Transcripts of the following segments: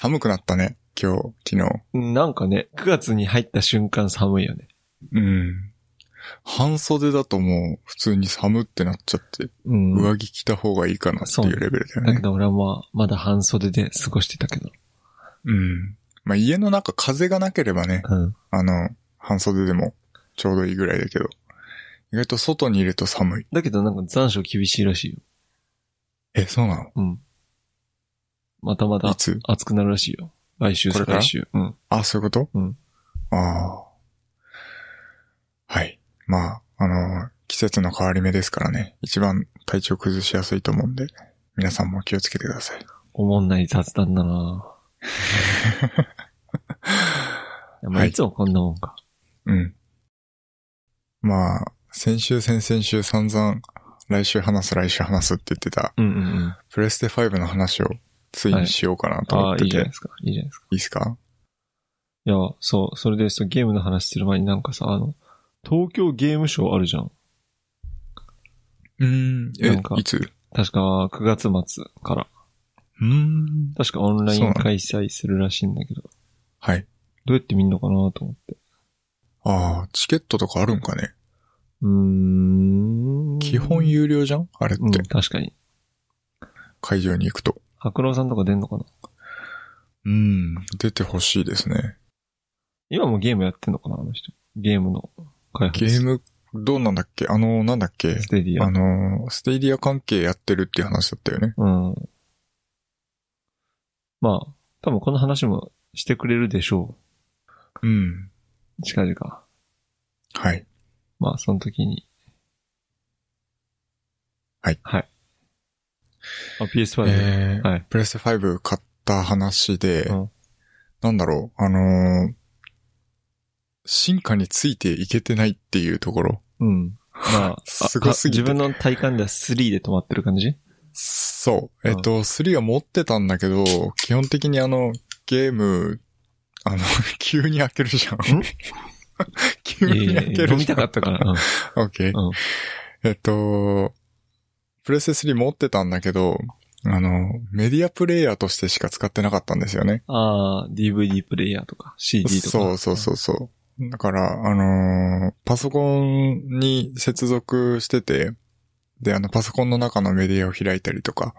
寒くなったね。今日、昨日。なんかね、9月に入った瞬間寒いよね。うん。半袖だともう普通に寒ってなっちゃって、うん。上着着た方がいいかなっていうレベルだよねだけ。ど俺はまあ、まだ半袖で過ごしてたけど。うん。まあ家の中風がなければね、うん。あの、半袖でもちょうどいいぐらいだけど、意外と外にいると寒い。だけどなんか残暑厳しいらしいよ。え、そうなの？うん。またまたいつ？暑くなるらしいよ。来週、これから？再来週。うん。あ、そういうこと？うん。ああ。はい。まあ、あの、季節の変わり目ですからね。一番体調崩しやすいと思うんで、皆さんも気をつけてください。おもんない雑談だな まあ、はいいつもこんなもんか。うん。まあ、先週、先々週散々、来週話す、来週話すって言ってた、うんうんうん。プレステ5の話をついにしようかなと思ってて、いいいじゃないですか。いいじゃないですか。いですか？いや、そう、それでそうゲームの話する前になんかさ、あの、東京ゲームショウあるじゃん。うーん、えなんか、いつ？確か9月末から。うーん。確かオンライン開催するらしいんだけど、はい。どうやって見んのかなと思って。ああ、チケットとかあるんかね？うーん。基本有料じゃん？あれっうん、て、確かに。会場に行くと。白郎さんとか出んのかな？うん、出てほしいですね。今もゲームやってんのかなあの人。ゲームの開発。ゲーム、どうなんだっけ？あの、なんだっけ？ Stadia。あの、 Stadia 関係やってるっていう話だったよね。うん。まあ、多分この話もしてくれるでしょうん。う。近々。はい。まあ、その時に。はいはい。あ、PS5。えーはい。プレステ5買った話で、うんなんだろう、あのー進化についていけてないっていうところ。うん。まあ、あ すごすぎて自分の体感では3で止まってる感じ？そう。えっうんと、3は持ってたんだけど、基本的にあの、ゲーム、あの、急に開けるじゃん。急いやいに開けるじゃん。たかったから。オッケー。えっと、プレステ3持ってたんだけど、あの、メディアプレイヤーとしてしか使ってなかったんですよね。ああ、DVD プレイヤーとか、CD とか。そうそうそうそう。だから、あのーパソコンに接続してて、で、あの、パソコンの中のメディアを開いたりとか、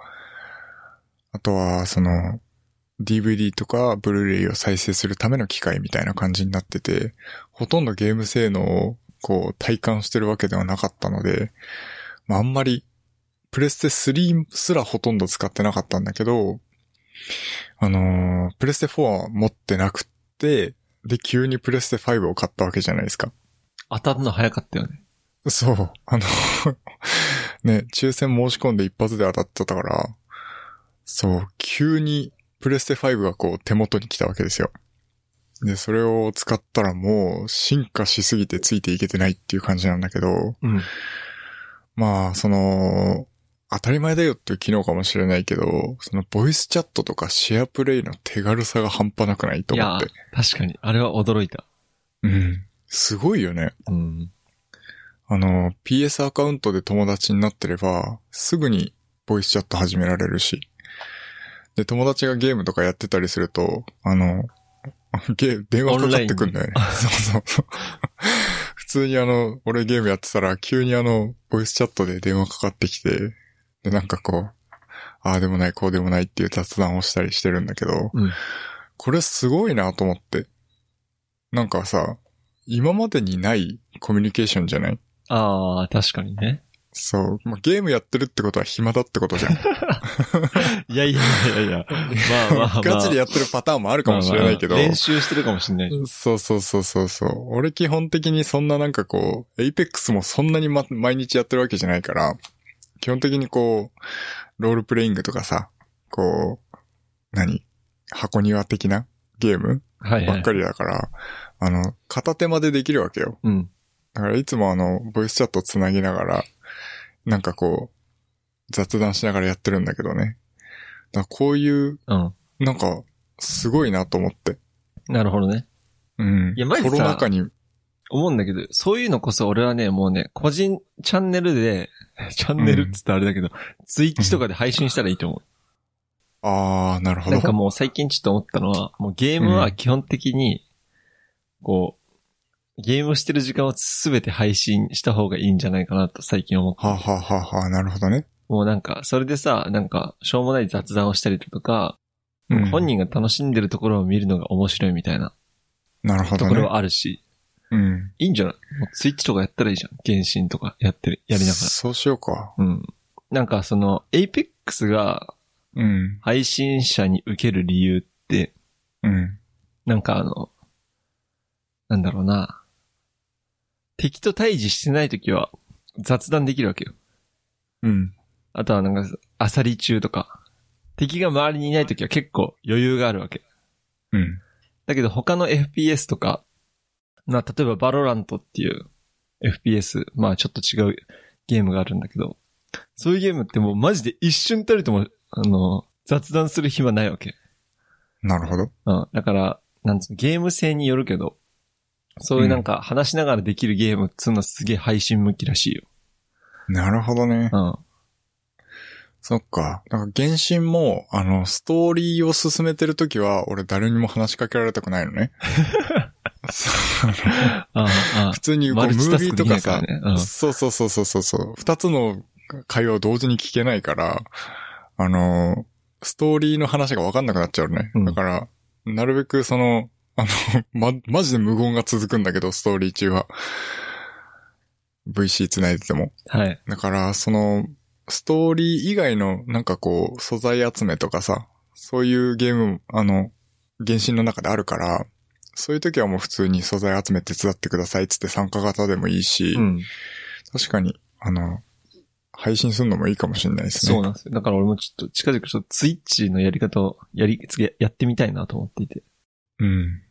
あとは、その、DVD とかブルーレイを再生するための機械みたいな感じになってて、ほとんどゲーム性能をこう体感してるわけではなかったので、まあ、あんまり、プレステ3すらほとんど使ってなかったんだけど、あのープレステ4は持ってなくって、で、急にプレステ5を買ったわけじゃないですか。当たるの早かったよね。そう。あの、ね、抽選申し込んで一発で当たってたから、そう、急にプレステ5がこう手元に来たわけですよ。で、それを使ったらもう進化しすぎてついていけてないっていう感じなんだけど、うん。まあ、その、当たり前だよっていう機能かもしれないけど、そのボイスチャットとかシェアプレイの手軽さが半端なくないと思って。、確かに。あれは驚いた。うん。すごいよね。うん。あの、PS アカウントで友達になってれば、すぐにボイスチャット始められるし。で、友達がゲームとかやってたりすると、あの、ゲー電話かかってくんだよね。そうそうそう。普通にあの、俺ゲームやってたら、急にあの、ボイスチャットで電話かかってきて、で、なんかこう、ああでもない、こうでもないっていう雑談をしたりしてるんだけど、うんこれすごいなと思って。なんかさ、今までにないコミュニケーションじゃない？ああ、確かにね。そう。まあ、ゲームやってるってことは暇だってことじゃん。いやいやいやいや。まあまあまあ。ガチでやってるパターンもあるかもしれないけど。まあまあ練習してるかもしれないし。そうそうそうそうそう。俺基本的にそんななんかこう、 Apex もそんなに、ま、毎日やってるわけじゃないから、基本的にこう、ロールプレイングとかさ、こう、何？箱庭的なゲームはいはい。ばっかりだから、あの、片手までできるわけよ。うん。だからいつもあの、ボイスチャットつなぎながら、なんかこう、雑談しながらやってるんだけどね。だこういう、うん。なんか、すごいなと思って。なるほどね。うん。いやマジさコロナ禍に、思うんだけど、そういうのこそ俺はね、もうね、個人チャンネルで、チャンネルっつったらあれだけど、ツイッチとかで配信したらいいと思ああ、なるほど。なんかもう最近ちょっと思ったのは、もうゲームは基本的に、こう、ゲームをしてる時間をすべて配信した方がいいんじゃないかなと最近思って。はあ、はあはあはあ、なるほどね。もうなんか、それでさ、なんか、しょうもない雑談をしたりだとか、うん本人が楽しんでるところを見るのが面白いみたいななるほどね。ところはあるし、うん。いいんじゃない？もうツイッチとかやったらいいじゃん。原神とかやってる、やりながら。そうしようか。うん。なんかその、 Apex がうん。配信者に受ける理由って、うん。なんかあの、なんだろうな。敵と対峙してないときは雑談できるわけよ。うん。あとはなんか、漁り中とか。敵が周りにいないときは結構余裕があるわけ。うん。だけど他の FPS とか、まあ例えば VALORANT っていう FPS、まあちょっと違うゲームがあるんだけど、そういうゲームってもうマジで一瞬たりとも、あの、雑談する暇ないわけ。なるほど。うん。だから、なんつうの、ゲーム性によるけど、そういうなんか話しながらできるゲームっつうのはすげえ配信向きらしいよ。なるほどね。うん。そっか。なんか原神も、あの、ストーリーを進めてるときは、俺誰にも話しかけられたくないのね。普通にこうマムービーとかさ。そうそうそうそうそうそう。二つの会話を同時に聞けないから、あの、ストーリーの話がわかんなくなっちゃうのね。うんだから、なるべくその、あの、ま、マジで無言が続くんだけど、ストーリー中は。VC 繋いでても。はい。だから、その、ストーリー以外のなんかこう、素材集めとかさ、そういうゲーム、あの、原神の中であるから、そういう時はもう普通に素材集め手伝ってくださいっつって参加型でもいいし、うん。確かに、あの、配信するのもいいかもしれないですね。そうなんですよ。だから俺もちょっと近々ちょっとツイッチのやり方をやり、次やってみたいなと思っていて。うん。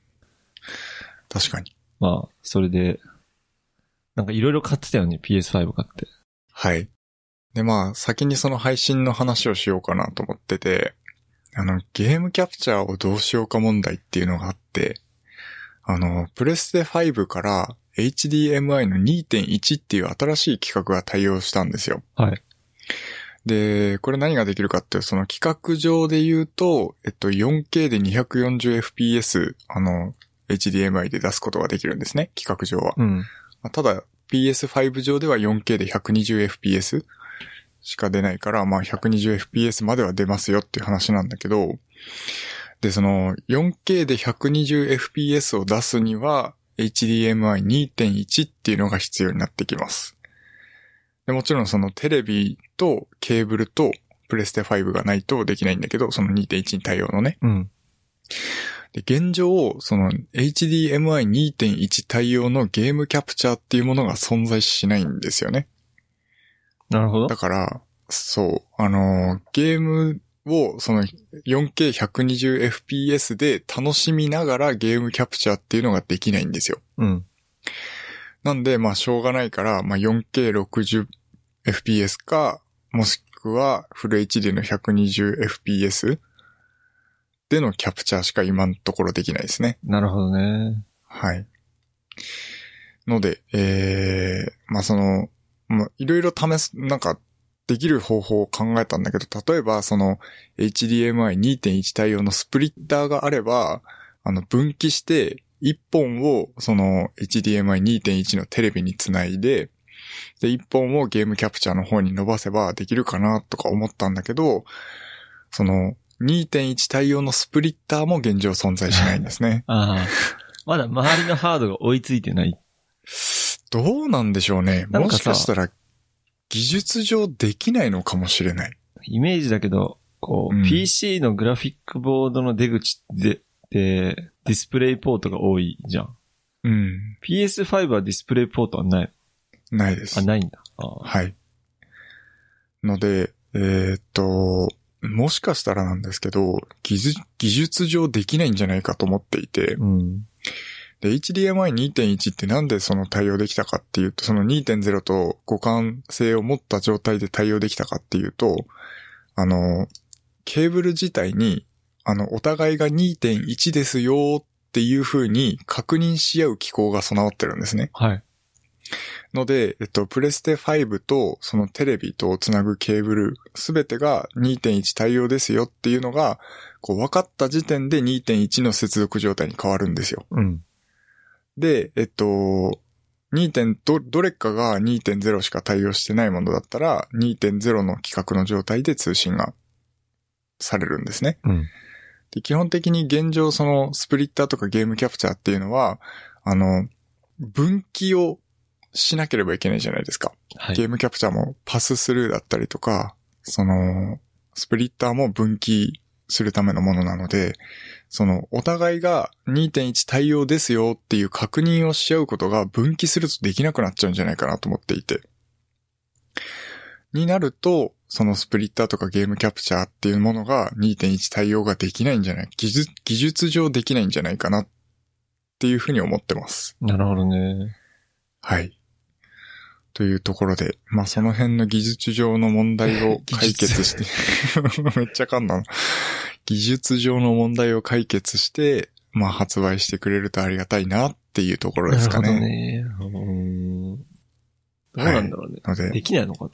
確かに。まあ、それで、なんかいろいろ買ってたよね、PS5 買って。はい。で、まあ、先にその配信の話をしようかなと思ってて、あの、ゲームキャプチャーをどうしようか問題っていうのがあって、あの、プレステ5から HDMI の2.1っていう新しい規格が対応したんですよ。はい。で、これ何ができるかっていう、その規格上で言うと、えっと、4K で 240fps、あの、HDMI で出すことができるんですね、規格上は。うん。まあただ、PS5 上では 4K で 120fps しか出ないから、まあ 120fps までは出ますよっていう話なんだけど、で、その 4K で 120fps を出すには HDMI2.1 っていうのが必要になってきます。でもちろんそのテレビとケーブルとプレステ5がないとできないんだけど、その2.1に対応のね。うん。で、現状、その HDMI2.1 対応のゲームキャプチャーっていうものが存在しないんですよね。なるほどだ。から、そう、あのーゲームをその 4K120fps で楽しみながらゲームキャプチャーっていうのができないんですよ。うん。なんで、まあ、しょうがないから、まあ、4K60fps か、もしくはフル HD の 120fps でのキャプチャーしか今のところできないですね。なるほどね。はい。ので、えー、まあその、まあいろいろ試す、なんか、できる方法を考えたんだけど、例えばその HDMI2.1 対応のスプリッターがあれば、あの分岐して1本をその HDMI2.1 のテレビにつないで、で1本をゲームキャプチャーの方に伸ばせばできるかなとか思ったんだけど、その2.1対応のスプリッターも現状存在しないんですね。ああ。まだ周りのハードが追いついてない。どうなんでしょうね。もしかしたら、技術上できないのかもしれない。イメージだけど、こう、うん PC のグラフィックボードの出口で、で、ディスプレイポートが多いじゃん。うん。PS5 はディスプレイポートはない。ないですあ、。ないんだ。はい。ので、えーっと、もしかしたらなんですけど、技術、技術上できないんじゃないかと思っていて、うん。で、HDMI2.1 ってなんでその対応できたかっていうと、その2.0と互換性を持った状態で対応できたかっていうと、あの、ケーブル自体に、あの、お互いが2.1ですよっていう風に確認し合う機構が備わってるんですね。はい。ので、えっと、プレステ5とそのテレビとつなぐケーブル、すべてが2.1対応ですよっていうのが、こう分かった時点で2.1の接続状態に変わるんですよ。うん。で、えっと、2. 点ど、どれかが2.0しか対応してないものだったら、2.0の規格の状態で通信がされるんですね。うん。で基本的に現状そのスプリッターとかゲームキャプチャーっていうのは、あの、分岐をしなければいけないじゃないですか。はい。ゲームキャプチャーもパススルーだったりとか、その、スプリッターも分岐するためのものなので、その、お互いが2.1対応ですよっていう確認をし合うことが分岐するとできなくなっちゃうんじゃないかなと思っていて。になると、そのスプリッターとかゲームキャプチャーっていうものが2.1対応ができないんじゃない技術、技術上できないんじゃないかなっていうふうに思ってます。なるほどね。はい。というところで、まあその辺の技術上の問題を 解決して、めっちゃ噛んだな。技術上の問題を解決して、まあ発売してくれるとありがたいなっていうところですかなるね。ほどね。うーんどうなんだろうね。のでで、きないのかな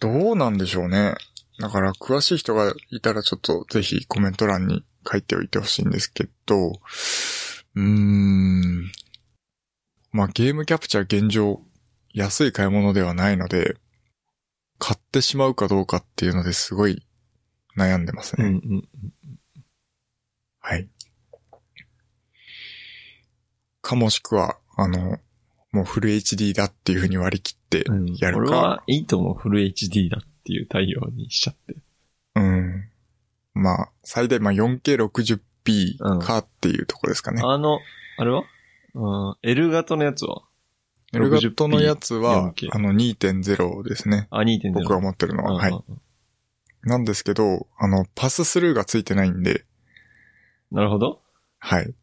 どうなんでしょうね。だから詳しい人がいたらちょっとぜひコメント欄に書いておいてほしいんですけど、うーん。まあゲームキャプチャー現状安い買い物ではないので、買ってしまうかどうかっていうのですごい悩んでますね。うんうん。はい。かもしくは、あの、もうフル HD だっていうふうに割り切ってうん。やるか。俺はいいと思う。フル HD だっていう対応にしちゃって。うん。まあ、最大、まあ 4K60p かっていうところですかね。あの、あれは？うん。L 型のやつは？L 型のやつは 4K、あの2.0ですね。あ、2.0。僕が持ってるのは。はい。い。なんですけど、あの、パススルーがついてないんで、なるほど。はい。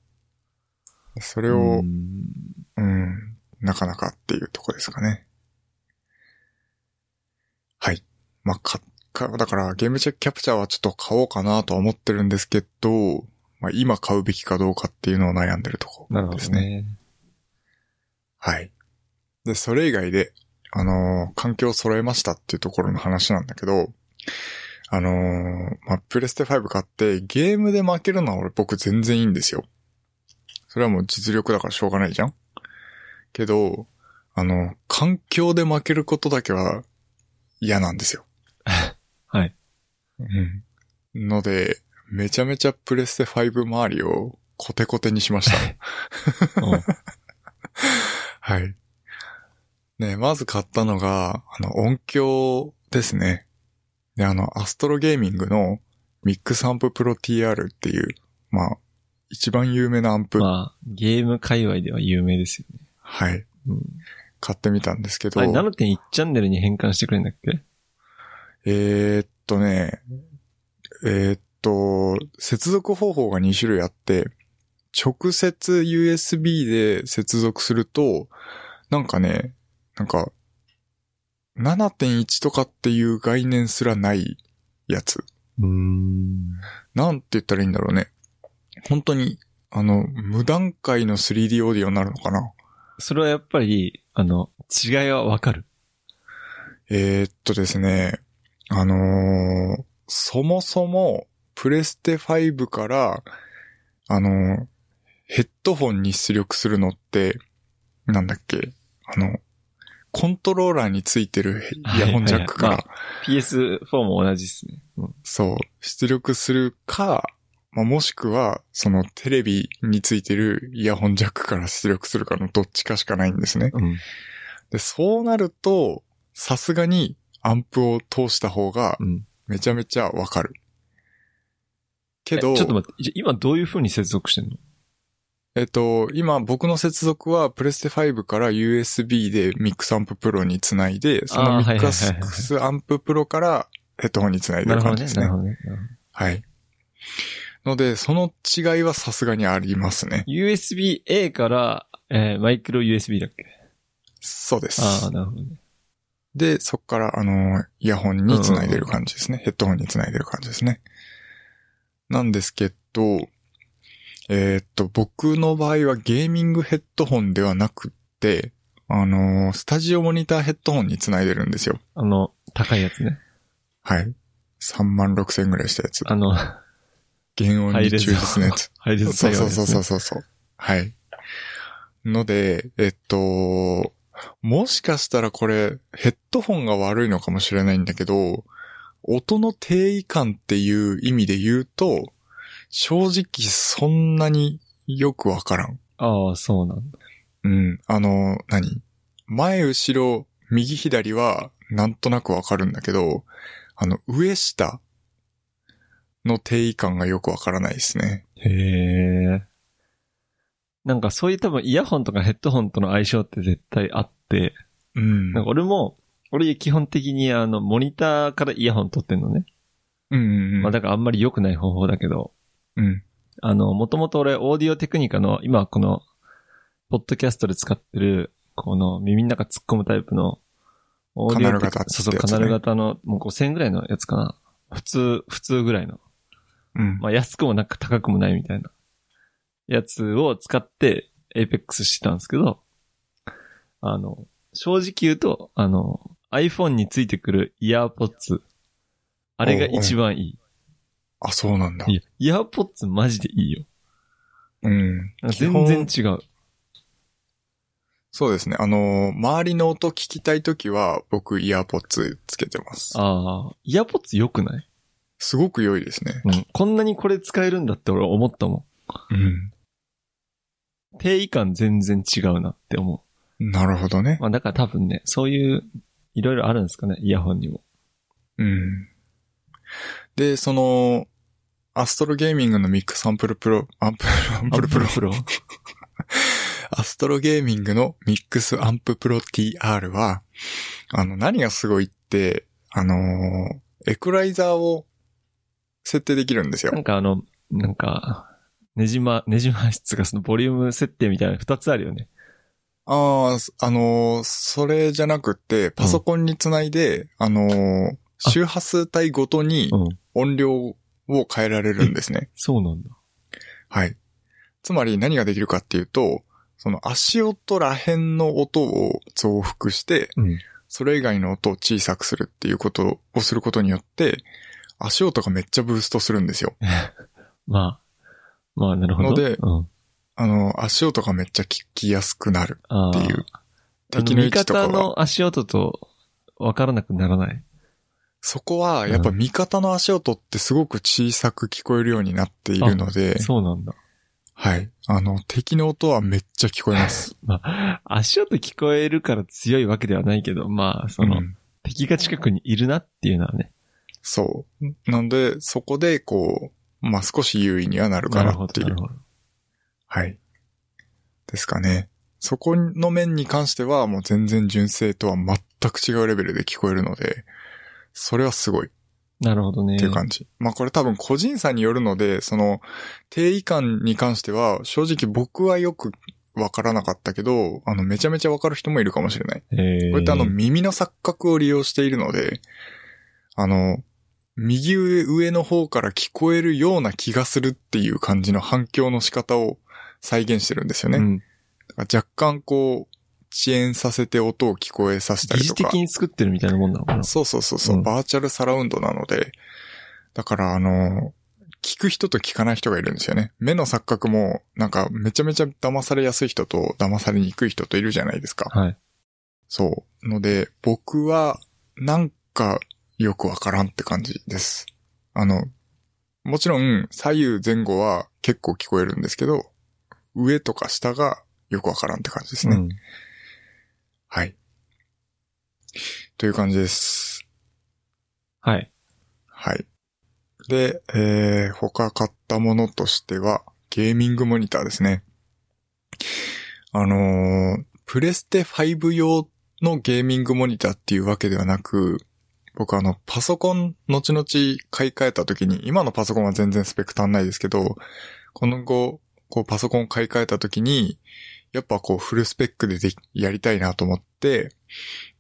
それうを、んうん、なかなかっていうとこですかね。はい。まあ、か、か、だからゲームチェックキャプチャーはちょっと買おうかなとは思ってるんですけど、まあ、今買うべきかどうかっていうのを悩んでるとこなるほですね。どね。はい。で、それ以外で、あのー環境を揃えましたっていうところの話なんだけど、あのーまあ、プレステ5買ってゲームで負けるのは俺僕全然いいんですよ。それはもう実力だからしょうがないじゃんけど、あの、環境で負けることだけは嫌なんですよ。はい。うん。ので、めちゃめちゃプレステ5周りをコテコテにしました。うん はい。ねまず買ったのが、あの、音響ですね。で、あの、アストロゲーミングのミックスアンププロ TR っていう、まあ、一番有名なアンプ、まあ、ゲーム界隈では有名ですよね。はい、うん。買ってみたんですけどあれ、、7.1チャンネルに変換してくれるんだっけ？えーっとね、えーっと、接続方法が2種類あって、直接 USB で接続すると、なんかね、なんか、7.1とかっていう概念すらないやつ。うーん。なんて言ったらいいんだろうね。本当に、あの、無段階の 3D オーディオになるのかなそれはやっぱり、あの、違いはわかる？えーっとですね、あのーそもそも、プレステ5から、あのーヘッドホンに出力するのって、なんだっけ？あの、コントローラーについてるイヤホンジャックから、はいはい PS4 も同じですね。うん。そう、出力するか、まあ、もしくは、そのテレビについてるイヤホンジャックから出力するかのどっちかしかないんですね。うん。で、そうなると、さすがにアンプを通した方がうん。めちゃめちゃわかる。けえど、ちょっと待って、今どういう風に接続してんの？えっと、今僕の接続はプレステ5から USB で MixAmp Pro につないで、その MixAmp Pro からヘッドホンにつないでなる感じですね。なるほどね。はい。ので、その違いはさすがにありますね。USB-A から、えーマイクロ USB だっけ？そうです。ああ、なるほどね。で、そこから、あの、イヤホンにつないでる感じですね。ヘッドホンにつないでる感じですね。なんですけど、えーっと、僕の場合はゲーミングヘッドホンではなくって、あのースタジオモニターヘッドホンにつないでるんですよ。あの、高いやつね。はい。3万6千ぐらいしたやつ。あの、原音に忠実なやつ。ハイレゾそうそうそうそうう。そうそう。はい。ので、えっと、もしかしたらこれ、ヘッドホンが悪いのかもしれないんだけど、音の定位感っていう意味で言うと、正直そんなによくわからん。ああ、そうなんだ。うん。あの、何？前、後ろ、右、左は、なんとなくわかるんだけど、あの、上、下の定位感がよくわからないですね。へえ。なんかそういう多分イヤホンとかヘッドホンとの相性って絶対あって、うん。なんか俺も、俺基本的にあの、モニターからイヤホン取ってんのね。うんうんうん。まあだからあんまり良くない方法だけど、うん。あの、もともと俺、オーディオテクニカの、今この、ポッドキャストで使ってる、この耳の中突っ込むタイプの、オーディオテカナル型ってそうそう、カナル型の、もう5000ぐらいのやつかな。普通、普通ぐらいの。うん。まあ安くもなく高くもないみたいな。やつを使って、Apex してたんですけど、あの、正直言うと、あの、iPhone についてくるイヤーポッツ。あれが一番いい。あ、そうなんだ。いや、 EarPods マジでいいよ。うん。全然違う。そうですね。あのー、周りの音聞きたいときは、僕、 EarPods つけてます。ああ、 EarPods 良くない？すごく良いですね。うん。こんなにこれ使えるんだって俺思ったもうん。ん。定位感全然違うなって思なるほどねう。。まあだから多分ね、そういう、いろいろあるんですかね、イヤホンにも。うん。で、その、 ASTRO Gaming のミックスアンプルプロ、アンプル、アンプルプロ。プロ。 ASTRO Gaming の MixAmp Pro TR は、あの、何がすごいって、あのーイコライザーを設定できるんですよな。んかあの、なんか、ねじま、ねじま質がそのボリューム設定みたいな二つあるよね。ああ、あのーそれじゃなくって、パソコンにつないで、あのーあ周波数帯ごとにうん。音量を変えられるんですね。そうなんだ。はい。つまり何ができるかっていうと、その足音ら辺の音を増幅して、うん。それ以外の音を小さくするっていうことをすることによって、足音がめっちゃブーストするんですよ。まあ、まあなるほど。のでうん。あの、足音がめっちゃ聞きやすくなる。っていう。あ敵の位置とかは。味方の足音と分からなくならない。そこは、やっぱ味方の足音ってすごく小さく聞こえるようになっているので、そうなんだ。はい。あの、敵の音はめっちゃ聞こえます。まあ、足音聞こえるから強いわけではないけど、まあ、その、うん敵が近くにいるなっていうのはね。そう。なんで、そこで、こう、まあ、少し優位にはなるかなっていう。はい。ですかね。そこの面に関しては、もう全然純正とは全く違うレベルで聞こえるので、それはすごいっなるほどね。ていう感じ。まあこれ多分個人差によるので、その、定位感に関しては、正直僕はよくわからなかったけど、あの、めちゃめちゃわかる人もいるかもしれない。えー、これってあの、耳の錯覚を利用しているので、あの、右上上の方から聞こえるような気がするっていう感じの反響の仕方を再現してるんですよね。うん。だから若干こう、遅延させて音を聞こえさせた疑りとか。似的に作ってるみたいなもんなのかな。そうそうそうそう、うんバーチャルサラウンドなので、だからあの、聞く人と聞かない人がいるんですよね。目の錯覚も、なんかめちゃめちゃ騙されやすい人と騙されにくい人といるじゃないですか。はい。そう。ので、僕は、なんか、よくわからんって感じです。あの、もちろん、左右前後は結構聞こえるんですけど、上とか下がよくわからんって感じですね。うん。はい。という感じです。はい。はい。で、えー、他買ったものとしては、ゲーミングモニターですね。あのープレステ5用のゲーミングモニターっていうわけではなく、僕あの、パソコン後々買い替えた時に、今のパソコンは全然スペック足んないですけど、この後、こうパソコン買い替えた時に、やっぱこうフルスペックでできやりたいなと思って、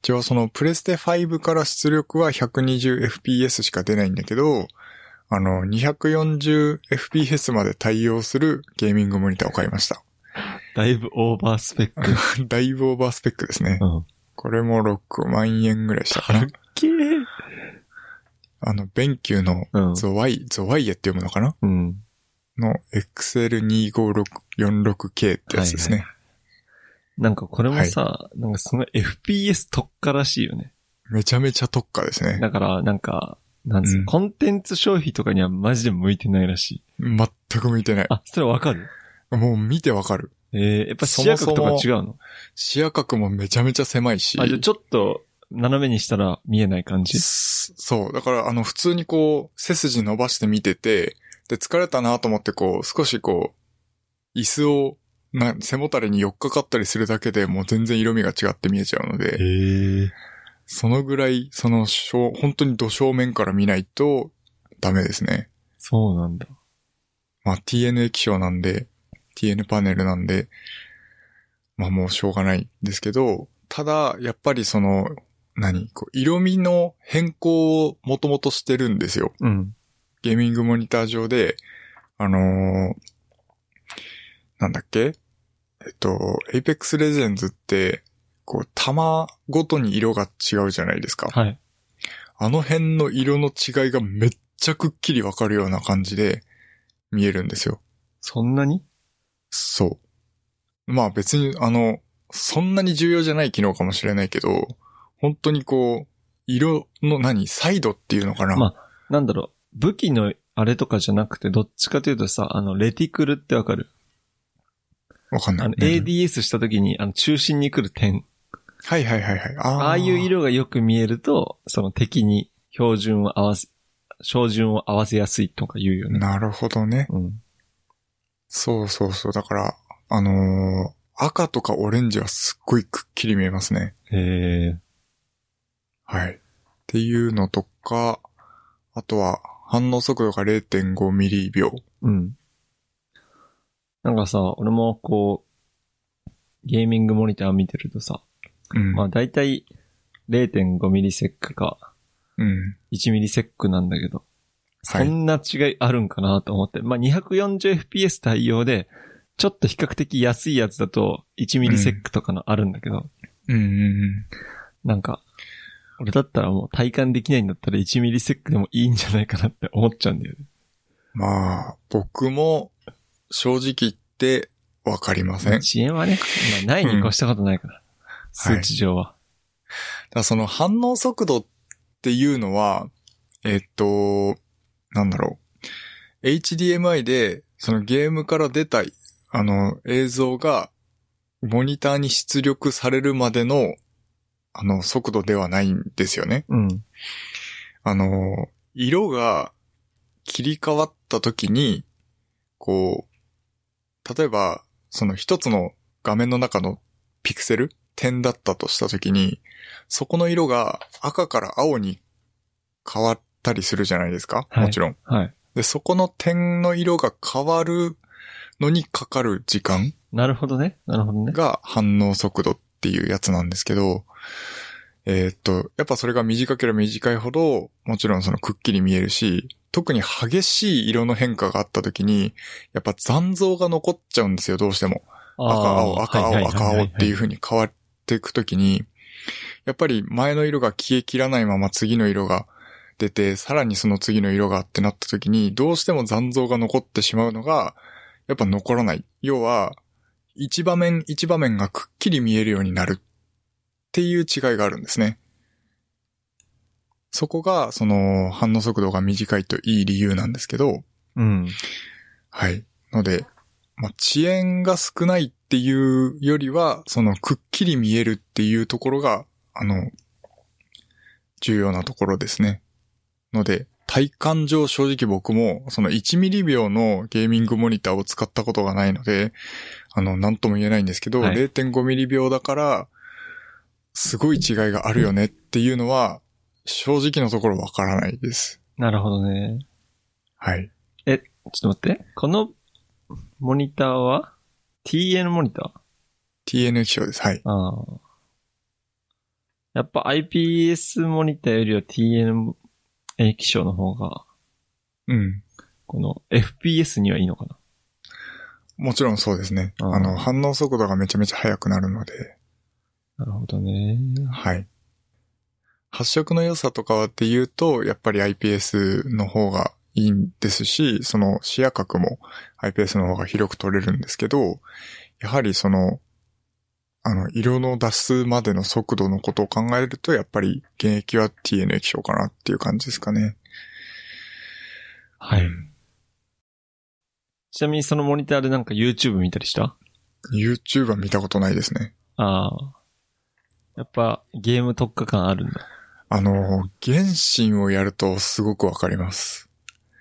一応そのプレステ5から出力は 120fps しか出ないんだけど、あの、240fps まで対応するゲーミングモニターを買いました。だいぶオーバースペック。だいぶオーバースペックですね。うん。これも6万円ぐらいしたかな。けー。あの、 BenQ のうん。ゾワイ、ゾワイエって読むのかな？うん。の XL2546K ってやつですね。なんかこれもさ、なんかすごい FPS 特化らしいよね。めちゃめちゃ特化ですね。だから、なんか、なんつうのうんコンテンツ消費とかにはマジで向いてないらしい。全く向いてない。あ、それわかる？もう見てわかる。えー、やっぱ視野角とか違うの？視野角もめちゃめちゃ狭いし。あ、じゃあちょっと斜めにしたら見えない感じ？すそう。だから、あの、普通にこう、背筋伸ばして見てて、で、疲れたなと思ってこう、少しこう、椅子を、な、背もたれに寄っかかったりするだけでもう全然色味が違って見えちゃうので、え。そのぐらい、その、正本当に土正面から見ないとダメですね。そうなんだ。まあ、TN 液晶なんで、TN パネルなんで、まあもうしょうがないんですけど、ただ、やっぱりその、何こう色味の変更をもともとしてるんですよ。うん。ゲーミングモニター上で、あのーなんだっけ？えっと、Apex Legends って、こう、弾ごとに色が違うじゃないですか。はい。あの辺の色の違いがめっちゃくっきりわかるような感じで見えるんですよ。そんなに？そう。まあ別に、あの、そんなに重要じゃない機能かもしれないけど、本当にこう、色の何？サイドっていうのかな、まなんだろう、武器のあれとかじゃなくて、どっちかというとさ、あの、レティクルってわかる？わかんない。あの、ADS した時に、あの、中心に来る点。はいはいはいはい。あーああいう色がよく見えると、その敵に標準を合わせ、照準を合わせやすいとか言うよね。なるほどね。うん。そうそうそう。だから、あのー赤とかオレンジはすっごいくっきり見えますね。へえ。はい。っていうのとか、あとは反応速度が0.5ミリ秒。うん。なんかさ、俺もこう、ゲーミングモニター見てるとさ、うん。まあ大体0.5ミリセックかうん。1ミリセックなんだけど、はい。そんな違いあるんかなと思って。まあ 240fps 対応で、ちょっと比較的安いやつだと1ミリセックとかのあるんだけど、うんうんうん。なんか、俺だったらもう体感できないんだったら1ミリセックでもいいんじゃないかなって思っちゃうんだよね。まあ、僕も正直言ってわかりません。遅延はね、まあないに越したことないから。数値上は。らその反応速度っていうのは、えっと、なんだろう。HDMI で、そのゲームから出た、あの、映像が、モニターに出力されるまでの、あの、速度ではないんですよね。うん。あの、色が切り替わった時に、こう、例えば、その一つの画面の中のピクセル点だったとした時に、そこの色が赤から青に変わったりするじゃないですか、はいもちろん。はい。で、そこの点の色が変わるのにかかる時間なるほどね。なるほどね。が反応速度っていうやつなんですけど、えーっと、やっぱそれが短ければ短いほど、もちろんそのくっきり見えるし、特に激しい色の変化があった時に、やっぱ残像が残っちゃうんですよ、どうしても。赤、青、赤、青、赤、青っていう風に変わっていくときに、やっぱり前の色が消えきらないまま次の色が出て、さらにその次の色がってなったときに、どうしても残像が残ってしまうのが、やっぱ残らない。要は、一場面一場面がくっきり見えるようになるっていう違いがあるんですね。そこが、その、反応速度が短いといい理由なんですけど、うん。はい。ので、まあ、遅延が少ないっていうよりは、そのくっきり見えるっていうところが、あの、重要なところですね。ので、体感上正直僕も、その1ミリ秒のゲーミングモニターを使ったことがないので、あの、なんとも言えないんですけど、はい0.5ミリ秒だから、すごい違いがあるよねっていうのは、正直なところわからないです。なるほどね。はい。ちょっと待って。このモニターは ?TN モニター？TN 機種です。はい。ああ。やっぱ IPS モニターよりは TN 液晶の方が、うん。この FPS にはいいのかな？もちろんそうですね。あの、反応速度がめちゃめちゃ速くなるので、なるほどね。はい。発色の良さとかはっていうと、やっぱり IPS の方がいいんですし、その視野角も IPS の方が広く撮れるんですけど、やはりその、あの、色の出すまでの速度のことを考えると、やっぱり現役は TN 液晶かなっていう感じですかね。はい。うんちなみにそのモニターでなんか YouTube 見たりした？YouTube は見たことないですね。ああ。やっぱゲーム特化感あるんだ。あの、原神をやるとすごくわかります。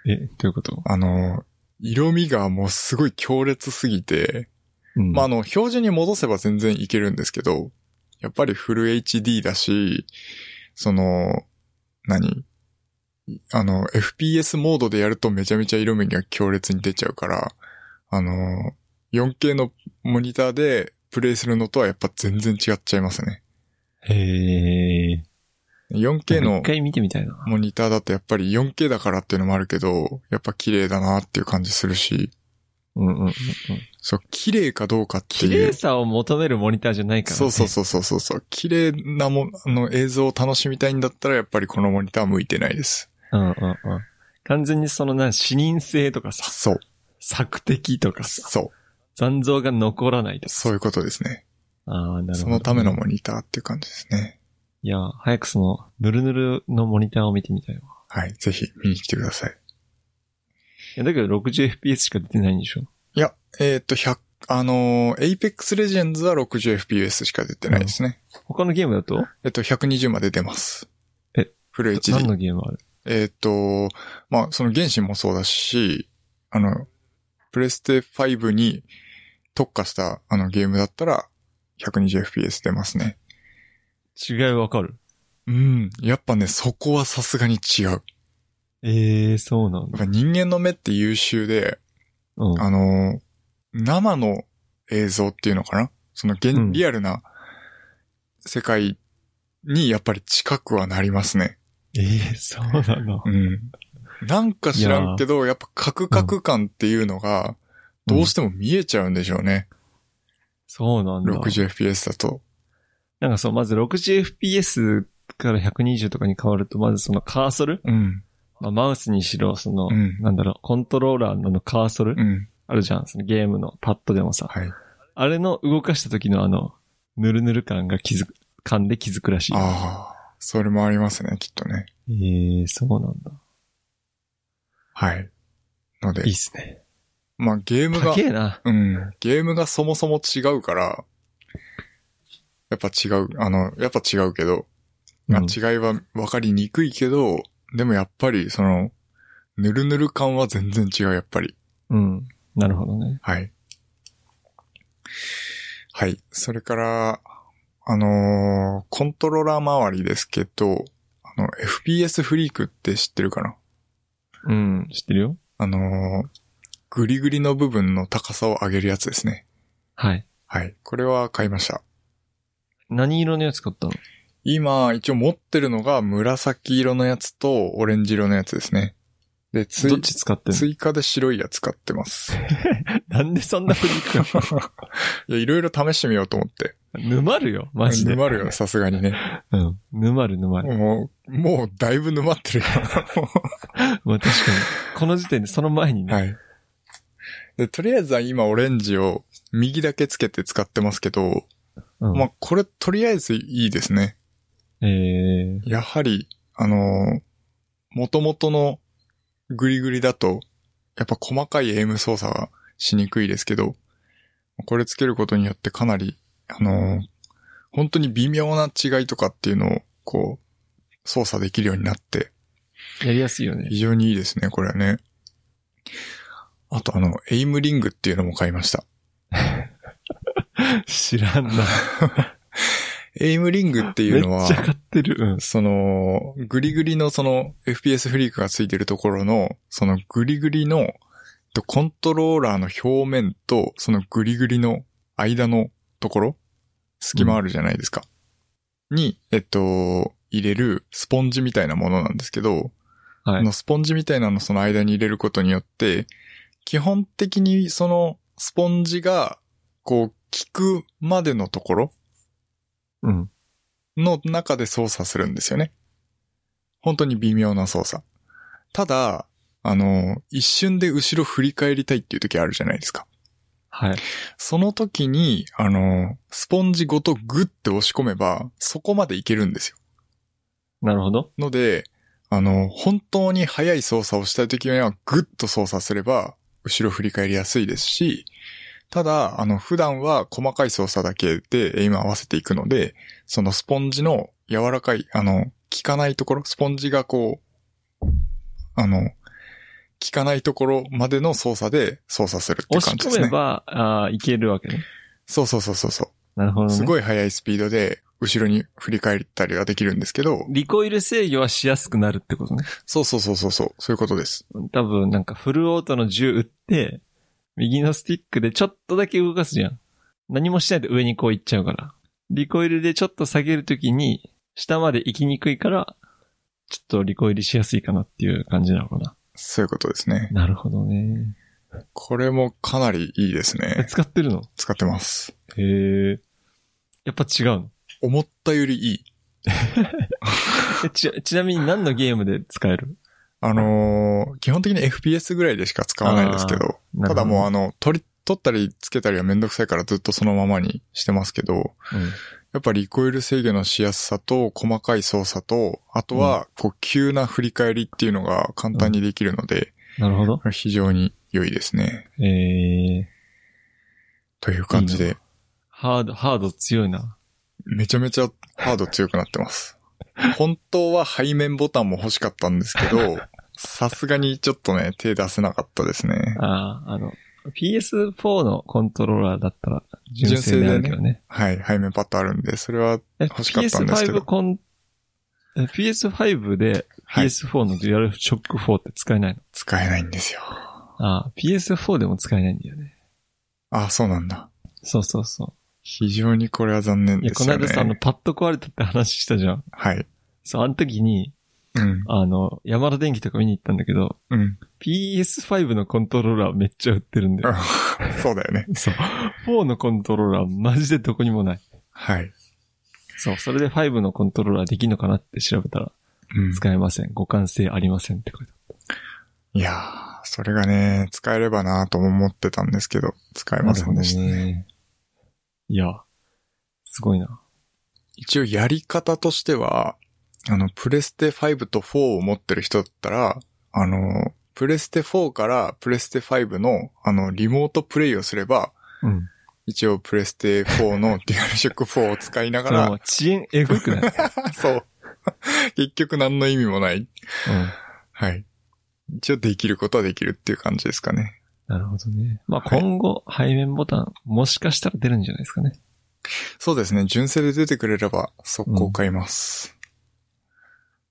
え、どういうこと？あの、色味がもうすごい強烈すぎて、うん。まあ、あの、標準に戻せば全然いけるんですけど、やっぱりフル HD だし、その、何？あの、FPS モードでやるとめちゃめちゃ色味が強烈に出ちゃうから、あの、4K のモニターでプレイするのとはやっぱ全然違っちゃいますね。へえ。4K の一回見てみたいな。モニターだとやっぱり 4K だからっていうのもあるけど、やっぱ綺麗だなっていう感じするし、うんうんうんうん。そう、綺麗かどうかって綺いう麗。さを求めるモニターじゃないからね。そうそうそうそうそうそう。綺麗なも、あの映像を楽しみたいんだったらやっぱりこのモニターは向いてないです。うんうんうん。完全にそのな、視認性とかさ、そう。索敵とかさ、そう。残像が残らないとか。そういうことですね。ああ、なるほど。そのためのモニターっていう感じですね。いや、早くその、ぬるぬるのモニターを見てみたいわ。はい。ぜひ見に来てください。いや、だけど 60fps しか出てないんでしょ？いや、えっ、と、100、あのー、Apex Legends は 60fps しか出てないですね。他のゲームだと？えっと、120まで出ます。えフル何 HD。のゲームある？えっ、と、まあ、その原神もそうだし、あの、プレステ5に特化したあのゲームだったら 120fps 出ますね。違いわかる？うん。やっぱね、そこはさすがに違う。ええー、そうなんだ。ぱ人間の目って優秀で、うん。あの、生の映像っていうのかな？その現、うんリアルな世界にやっぱり近くはなりますね。ええー、そうなの？うん。なんか知らんけど、やっぱカクカク感っていうのが、どうしても見えちゃうんでしょうね。そうなんだ。60fps だと。なんかそう、まず 60fps から120とかに変わると、まずそのカーソル、うん。まあ、マウスにしろ、その、うんなんだろう、コントローラーのカーソル、うん。あるじゃん。そのゲームのパッドでもさ。はい。あれの動かした時のあの、ぬるぬる感が気づく、感で気づくらしい。ああ、それもありますね、きっとね。ええー、そうなんだ。はい。のでいいっ、すね。まあゲームが高、えな。うん。ゲームがそもそも違うから、やっぱ違う、あの、やっぱ違うけど、まあうん違いは分かりにくいけど、でもやっぱりその、ぬるぬる感は全然違う、やっぱり。うん。なるほどね。はい。はい。それから、あのーコントローラー周りですけど、あの、FPS フリークって知ってるかな？うん。知ってるよあのーグリグリの部分の高さを上げるやつですね。はい。はい。これは買いました。何色のやつ買ったの？今、一応持ってるのが紫色のやつとオレンジ色のやつですね。で、ついどっ、ち使ってんの？追加で白いやつ買ってます。なんでそんなフリークいや、いろいろ試してみようと思って。沼るよ、マジで。沼るよ、さすがにね。うん。沼る沼る。もう、もうだいぶ沼ってるよ。まあ確かに。この時点でその前にね。はい。で、とりあえずは今オレンジを右だけつけて使ってますけど、うん、まあ、これとりあえずいいですね。ええやはり、あのー、元々のグリグリだと、やっぱ細かいエイム操作がしにくいですけど、これつけることによってかなり、あのー本当に微妙な違いとかっていうのを、こう、操作できるようになって、やりやすいよね。非常にいいですね、これはね。あとあの、エイムリングっていうのも買いました。知らんな。エイムリングっていうのはち、ゃ買ってる。うん。その、グリグリのその FPS フリークがついてるところの、そのグリグリのとコントローラーの表面と、そのグリグリの間のところ、隙間あるじゃないですか。に、えっと、入れるスポンジみたいなものなんですけど、はいこのスポンジみたいなのその間に入れることによって、基本的にそのスポンジが、こう、効くまでのところ？うん。の中で操作するんですよね。本当に微妙な操作。ただ、あの、一瞬で後ろ振り返りたいっていう時あるじゃないですか。はい。その時に、あの、スポンジごとグッて押し込めば、そこまでいけるんですよ。なるほど。ので、あの、本当に速い操作をしたい時にはグッと操作すれば、後ろ振り返りやすいですし、ただ、あの、普段は細かい操作だけで今合わせていくので、そのスポンジの柔らかい、あの、効かないところ、スポンジがこう、あの、効かないところまでの操作で操作するって感じですね。込めば、ああ、いけるわけね。そうそうそうそうそう。なるほどね。すごい速いスピードで、後ろに振り返ったりはできるんですけど、リコイル制御はしやすくなるってことね。そうそうそうそうそう、そういうことです。多分なんかフルオートの銃撃って、右のスティックでちょっとだけ動かすじゃん。何もしないと上にこう行っちゃうから。リコイルでちょっと下げるときに、下まで行きにくいから、ちょっとリコイルしやすいかなっていう感じなのかな。そういうことですね。なるほどね。これもかなりいいですえ、ね。使ってるの？使ってます。へえ。やっぱ違うの？思ったよりいい。えち、ちなみに何のゲームで使える？あのー基本的に FPS ぐらいでしか使わないですけど、どただもうあの、取り、取ったりつけたりはめんどくさいからずっとそのままにしてますけど、うん。やっぱリコイル制御のしやすさと細かい操作と、あとは、こう、急な振り返りっていうのが簡単にできるので、なるほど。非常に良いですね。ええという感じいいで、ハード、ハード強いな。めちゃめちゃハード強くなってます。本当は背面ボタンも欲しかったんですけど、さすがにちょっとね、手出せなかったですね。ああ、あの、PS4 のコントローラーだったら純正であるけどね。はい、背面パッドあるんで、それはえ欲しかったんですけど PS5 コン、え PS5 ではい PS4 のデュアルショック4って使えないの、使えないんですよ。ああ、PS4 でも使えないんだよね。あ、そうなんだ。そうそうそ非常にこれは残念ですよね。この間さ、あの、パッド壊れたって話したじゃん。はい。そう、あの時に、うん。あの、山田電機とか見に行ったんだけど、うん。PS5 のコントローラーめっちゃ売ってるんだよ。そうだよね。そう。4のコントローラーマジでどこにもない。はい。そう、それで5のコントローラーできんのかなって調べたら、うん。使えません。互換性ありませんって書いてあっいやー、それがね、使えればなとも思ってたんですけど、使えた。ませんでしたね。ね。いや、すごいな。一応やり方としては、あの、プレステ5と4を持ってる人だったら、あの、プレステ4からプレステ5の、あの、リモートプレイをすれば、うん。一応プレステ4のデュアルショック4を使いながら、遅延えぐくない？そう。結局何の意味もない。うん。はい。一応できることはできるっていう感じですかね。なるほどね。まあ、はい今後、背面ボタン、もしかしたら出るんじゃないですかね。そうですね。純正で出てくれれば速攻買います。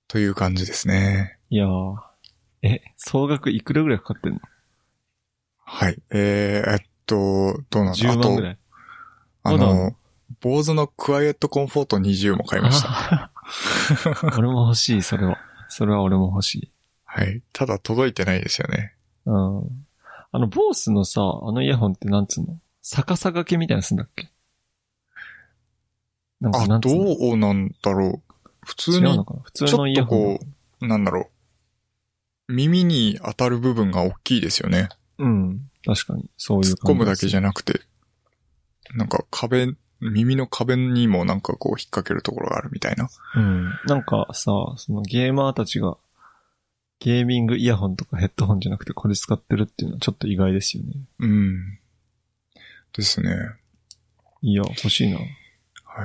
という感じですね。いやー。え、総額いくらぐらいかかってんの？はい。えー、えっと、どうなんだ ?10 万ぐらい。あの、坊主のクワイエットコンフォート20も買いました。あ 俺も欲しい、それは。それは俺も欲しい。はい。ただ届いてないですよね。うん。あの、ボースのさ、あのイヤホンってなんつうの？逆さ掛けみたいなのすんだっけ？なんかあ、なんつうの？どうなんだろう。普通違うにのかな？普通ちょっのイヤホン。とこう、なんだろう。耳に当たる部分が大きいですよね。うん。確かに。そういう突っ込むだけじゃ。ゃなくて、なんか壁、耳の壁にもなんかこう引っ掛けるところがあるみたいな。うん。なんかさ、そのゲーマーたちが、ゲーミングイヤホンとかヘッドホンじゃなくてこれ使ってるっていうのはちょっと意外ですよね。うん。ですね。いや、欲しいな。は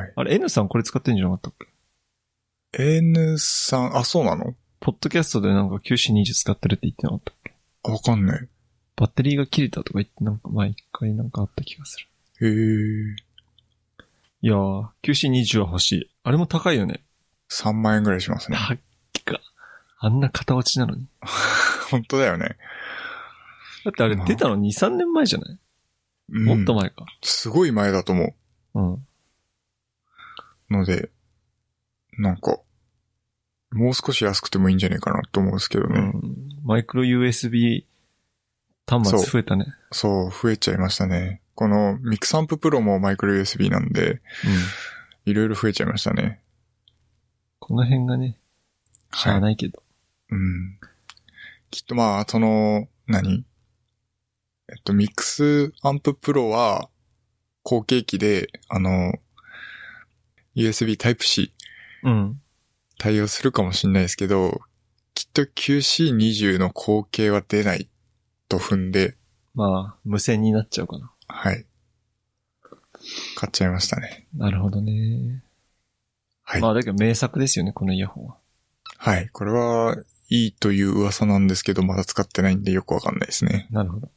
い。あれ、N さんこれ使ってんじゃなかったっけ？N さん、あ、そうなの？ポッドキャストでなんか QC20 使ってるって言ってなかったっけ？わかんない。バッテリーが切れたとか言ってなんか前一回なんかあった気がする。へえ。いやー、QC20 は欲しい。あれも高いよね。3万円ぐらいしますね。あんな型落ちなのに。本当だよね。だってあれ出たの2、3年前じゃない？うんもっと前か。すごい前だと思うん。う。ので、なんか、もう少し安くてもいいんじゃないかなと思うんですけどね。うん。マイクロ USB 端末増えたね。そう、増えちゃいましたね。このミクサンププロもマイクロ USB なんで、うん。いろいろ増えちゃいましたね。この辺がね、しゃあないけど。うん。きっとまあ、その、何？えっと、ミックスアンププロは、後継機で、あの、USB Type-C うん。対応するかもしれないですけど、きっと QC20 の後継は出ないと踏んで、まあ、無線になっちゃうかな。はい。買っちゃいましたね。なるほどね。はい。まあ、だけど名作ですよね、このイヤホンは。はい。これは、いいという噂なんですけど、まだ使ってないんでよくわかんないですね。なるほど。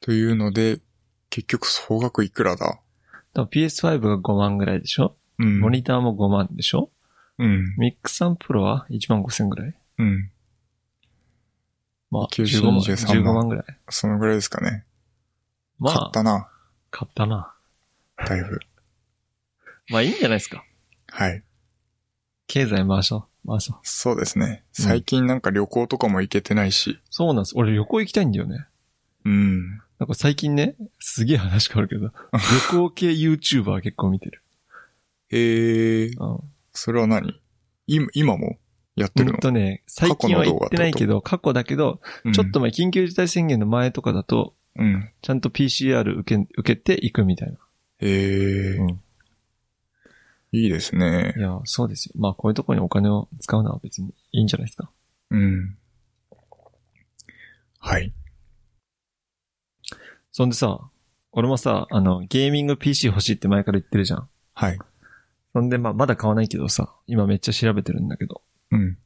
というので、結局総額いくらだ？だから PS5 が5万ぐらいでしょ、うん。モニターも5万でしょ？うん。ミックスアンプロは1万5千ぐらい？うん。まあ、90 15万、23万15万ぐらい。そのぐらいですかね。まあ買っ、たな。買ったな。だいぶ。まあいいんじゃないですか。はい。経済回しょう。回そう。そうですね。うん最近なんか旅行とかも行けてないし。そうなんです。俺旅行行きたいんだよね。うん。なんか最近ね、すげえ話変わるけど、旅行系 YouTuber 結構見てる。ええー、うん。それは何？今、今もやってるほのんとね、最近は行ってないけど、過去だけど、うんちょっと前、緊急事態宣言の前とかだと、うん。ちゃんと PCR 受け、受けていくみたいな。ええーうんいいですねい。や、そうですよ。まあ、こういうところにお金を使うのは別にいいんじゃないですか。うん。はい。そんでさ、俺もさ、あの、ゲーミング PC 欲しいって前から言ってるじゃん。はい。そんで、まあ、まだ買わないけどさ、今めっちゃ調べてるんだけど。うん。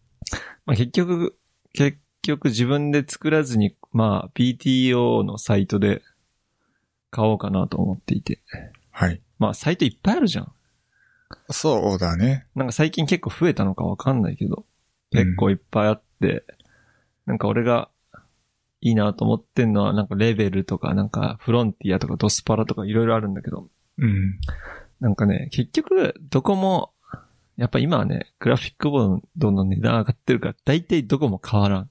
まあ、結局、結局自分で作らずに、まあ、PTO のサイトで買おうかなと思っていて。はい。まあ、サイトいっぱいあるじゃん。そうだね。なんか最近結構増えたのかわかんないけど、結構いっぱいあって、なんか俺がいいなと思ってんのは、なんかレベルとか、なんかフロンティアとかドスパラとかいろいろあるんだけど、うん。なんかね、結局、どこも、やっぱ今はね、グラフィックボードの値段上がってるから、大体どこも変わらん。っ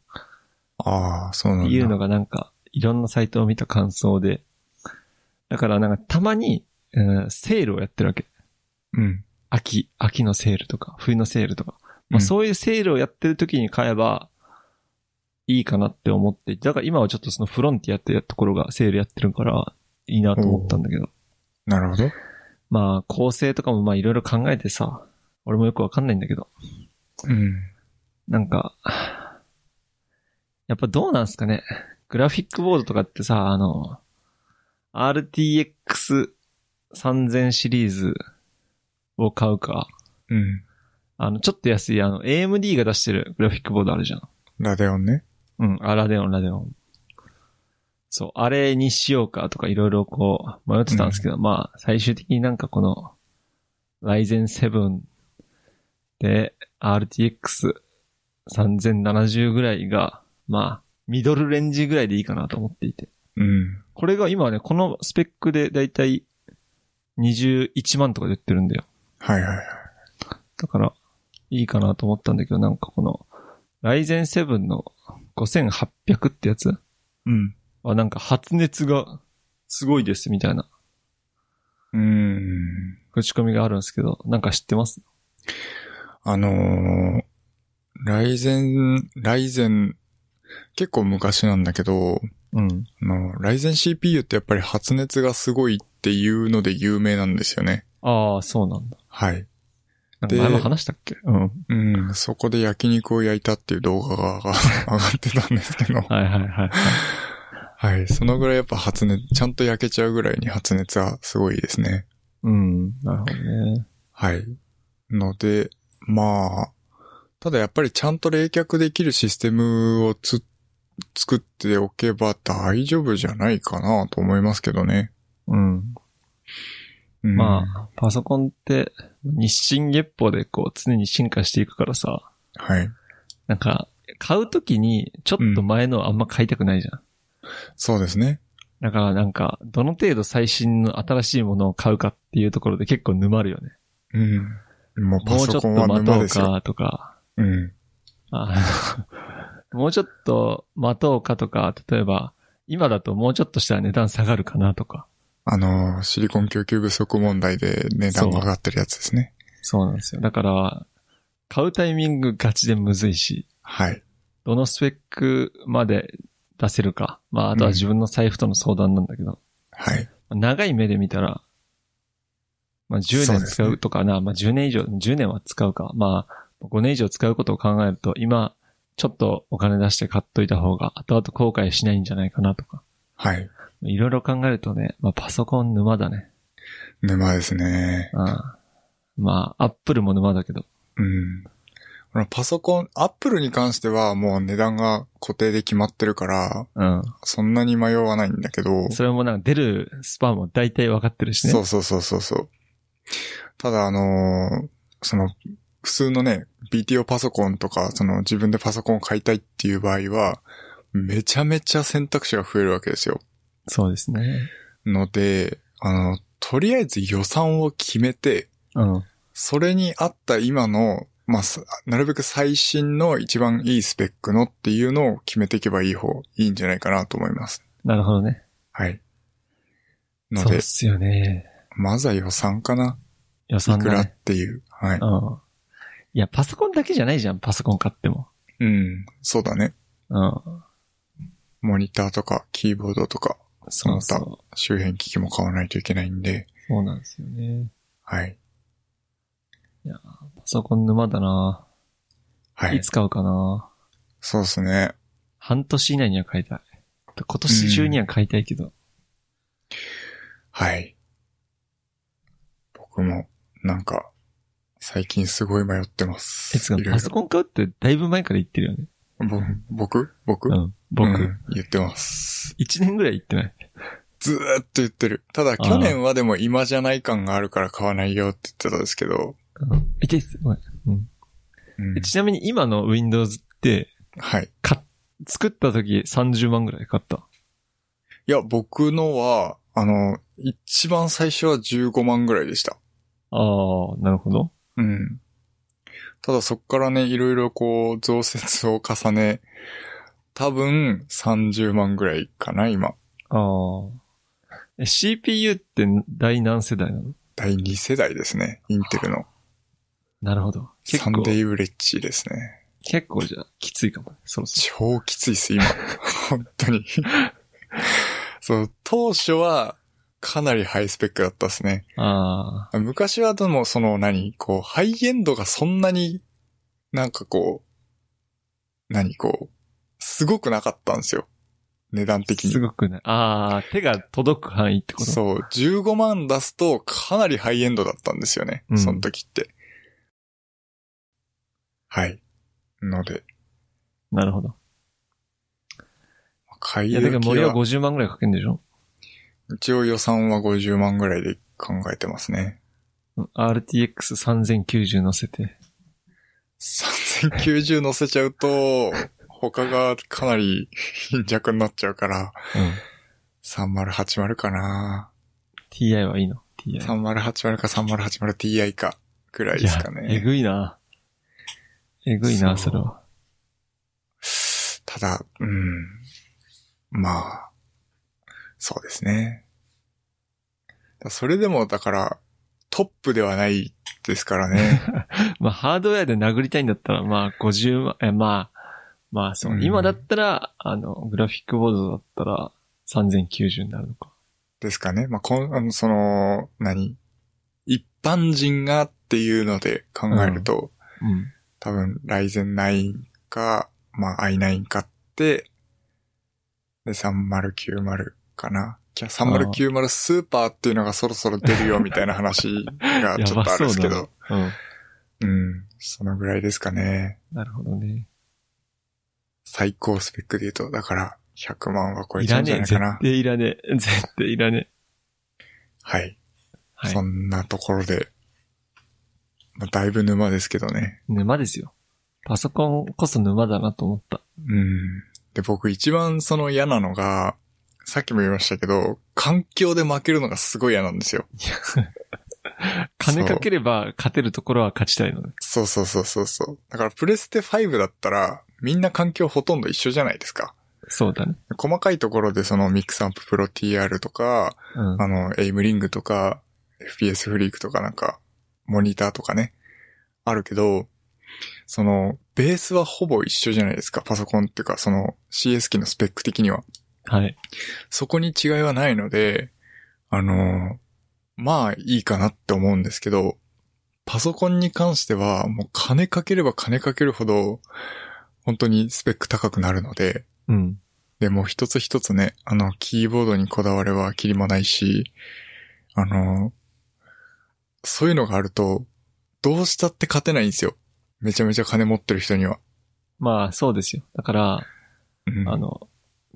ああ、そうなんだ。ていうのがなんか、いろんなサイトを見た感想で。だからなんかたまに、うんセールをやってるわけ。うん。秋、秋のセールとか、冬のセールとか。まあ、うんそういうセールをやってる時に買えば、いいかなって思って、だから今はちょっとそのフロンティアってところがセールやってるから、いいなと思ったんだけど。なるほど。まあ、構成とかもまあいろいろ考えてさ、俺もよくわかんないんだけど。うん。なんか、やっぱどうなんすかね。グラフィックボードとかってさ、あの、RTX3000 シリーズを買うか、うん。あの、ちょっと安い、あの、AMD が出してるグラフィックボードあるじゃん。ラデオンね。うん、あ、ラデオン、ラデオン。そう、あれにしようかとかいろいろこう、迷ってたんですけど、まあ、最終的になんかこの、Ryzen 7で RTX 3070ぐらいが、まあ、ミドルレンジぐらいでいいかなと思っていて。うん。これが今はね、このスペックでだいたい21万とかで売ってるんだよ。はいはいはい。だから、いいかなと思ったんだけど、なんかこの、Ryzen 7の5800ってやつうん。はなんか発熱がすごいですみたいなうーん。口コミがあるんですけど、なんか知ってます？あのー、ライゼン、ライゼン、結構昔なんだけど、うん。あの、ライゼン CPU ってやっぱり発熱がすごいっていうので有名なんですよね。ああ、そうなんだ。はい。なんか前も話したっけ？うん。うん、そこで焼肉を焼いたっていう動画が上が上がってたんですけど、はいはいはい。はい。そのぐらいやっぱ発熱、ちゃんと焼けちゃうぐらいに発熱はすごいですね。うん。なるほどね。はい。ので、まあ、ただやっぱりちゃんと冷却できるシステムをつ、作っておけば大丈夫じゃないかなと思いますけどね。うん。うん、まあ、パソコンって日進月歩でこう常に進化していくからさ、はい。なんか、買うときにちょっと前のあんま買いたくないじゃん。そうですね。だからなんか、どの程度最新の新しいものを買うかっていうところで結構沼るよね。うん。もうパもうちょっとソコンは待とう沼ですよ。かとか、うん。あ もうちょっと待とうかとか、例えば、今だともうちょっとしたら値段下がるかなとか。あの、シリコン供給不足問題で値段が上がってるやつですね。そうなんですよ。だから、買うタイミングガチでむずいし、はい。どのスペックまで出せるか。まあ、あとは自分の財布との相談なんだけど、はい。長い目で見たら、まあ10年使うとかな、まあ10年以上、10年は使うか。まあ、5年以上使うことを考えると、今、ちょっとお金出して買っといた方が、後々後悔しないんじゃないかなとか。はい。いろいろ考えるとね、まあパソコン沼だね。沼ですね。うん。まあ、アップルも沼だけど。うん。パソコン、アップルに関してはもう値段が固定で決まってるから、うん。そんなに迷わないんだけど、それもなんか出るスパンも大体分かってるしね。そうそうそうそうそう。ただあのーその、普通のね、BTO パソコンとか、その自分でパソコンを買いたいっていう場合は、めちゃめちゃ選択肢が増えるわけですよ。そうですね。ので、あの、とりあえず予算を決めて、うん。それに合った今の、まあ、さなるべく最新の一番いいスペックのっていうのを決めていけばいい方、いいんじゃないかなと思います。なるほどね。はい。のでそうっ、すよね。まずは予算かな。予いくらっ。ていう。はい。うん。いや、パソコンだけじゃないじゃん、パソコン買っても。うん。そうだね。うん。モニターとか、キーボードとか、そうそう。周辺機器も買わないといけないんで、そうなんですよね。はい。パソコン沼だな、はいい。つ買うかなそうですね。半年以内には買いたい。今年中には買いたいけど。はい。僕も、なんか、最近すごい迷ってます。パソコン買うってだいぶ前から言ってるよね。ぼ僕？僕？うん。僕、うん言ってます。一年ぐらい言ってない。ずーっと言ってる。ただ、去年はでも今じゃない感があるから買わないよって言ってたんですけど、うん。いて、ごめんうんうんえちなみに今の Windows って、はい。か、作った時30万ぐらい買った？いや、僕のは、あの、一番最初は15万ぐらいでした。ああ、なるほど。うん。ただそっからね、いろいろこう、増設を重ね、多分30万ぐらいかな、今。ああ。え CPU って第何世代なの？第2世代ですね。インテルの。なるほど。サンデ、ーブレッジですね。結構じゃあきついかもね。そろそ超きついっす、今。本当に。そう、当初は、かなりハイスペックだったですね。ろ。ああ。昔はでも、その何、こう、ハイエンドがそんなに、なんかこう、何こう、すごくなかったんですよ。値段的に。すごくね。ああ、手が届く範囲ってこと？そう、15万出すとかなりハイエンドだったんですよね。うんその時って。はい。ので、なるほど。買いいや、だけ時ど森はは、50万ぐらいかけんでしょ？一応予算は50万ぐらいで考えてますね。うん ?RTX3090 乗せて。3090乗せちゃうと、他がかなり貧弱になっちゃうから、うん。3080かな TI はいいの ?TI。3080か 3080ti か、くらいですかいやえね。ぐいな。えぐいな、それは。ただ、うん。まあ、そうですね。だそれでも、だから、トップではないですからね。まあ、ハードウェアで殴りたいんだったら、まあ、50万、え、まあ、まあ、そう、うん今だったら、あの、グラフィックボードだったら、3090になるのか。ですかね。まあ、こん、あの、その、何？一般人がっていうので考えると、うん。多分、ライゼン9か、まあ、i9 買って、で、3090かな。きゃ3090スーパーっていうのがそろそろ出るよみたいな話が ちょっとあるんですけど。そうだな。うん。そのぐらいですかね。うん。なるほどね。最高スペックで言うと、だから、100万は超えいちゃうんじゃないかな。対いらねえ。絶対いらねえ。はい。はいそ。んなところで、まあ、だいぶ沼ですけどね。沼ですよ。パソコンこそ沼だなと思った。うん。で、僕一番その嫌なのが、さっきも言いましたけど、環境で負けるのがすごい嫌なんですよ。金かければ勝てるところは勝ちたいのね。そうそうそうそうそう。だからプレステ5だったら、みんな環境ほとんど一緒じゃないですか。そうだね。細かいところでそのミックスアンププロ TR とか、うん。あの、エイムリングとか、FPS フリークとかなんか、モニターとかね、あるけど、その、ベースはほぼ一緒じゃないですか、パソコンっていうか、その CS 機のスペック的には。はい。そこに違いはないので、あの、まあいいかなって思うんですけど、パソコンに関してはもう金かければ金かけるほど、本当にスペック高くなるので、うん。で、もう一つ一つね、あの、キーボードにこだわれはきりもないし、あの、そういうのがあると、どうしたって勝てないんですよ。めちゃめちゃ金持ってる人には。まあ、そうですよ。だから、うんあの、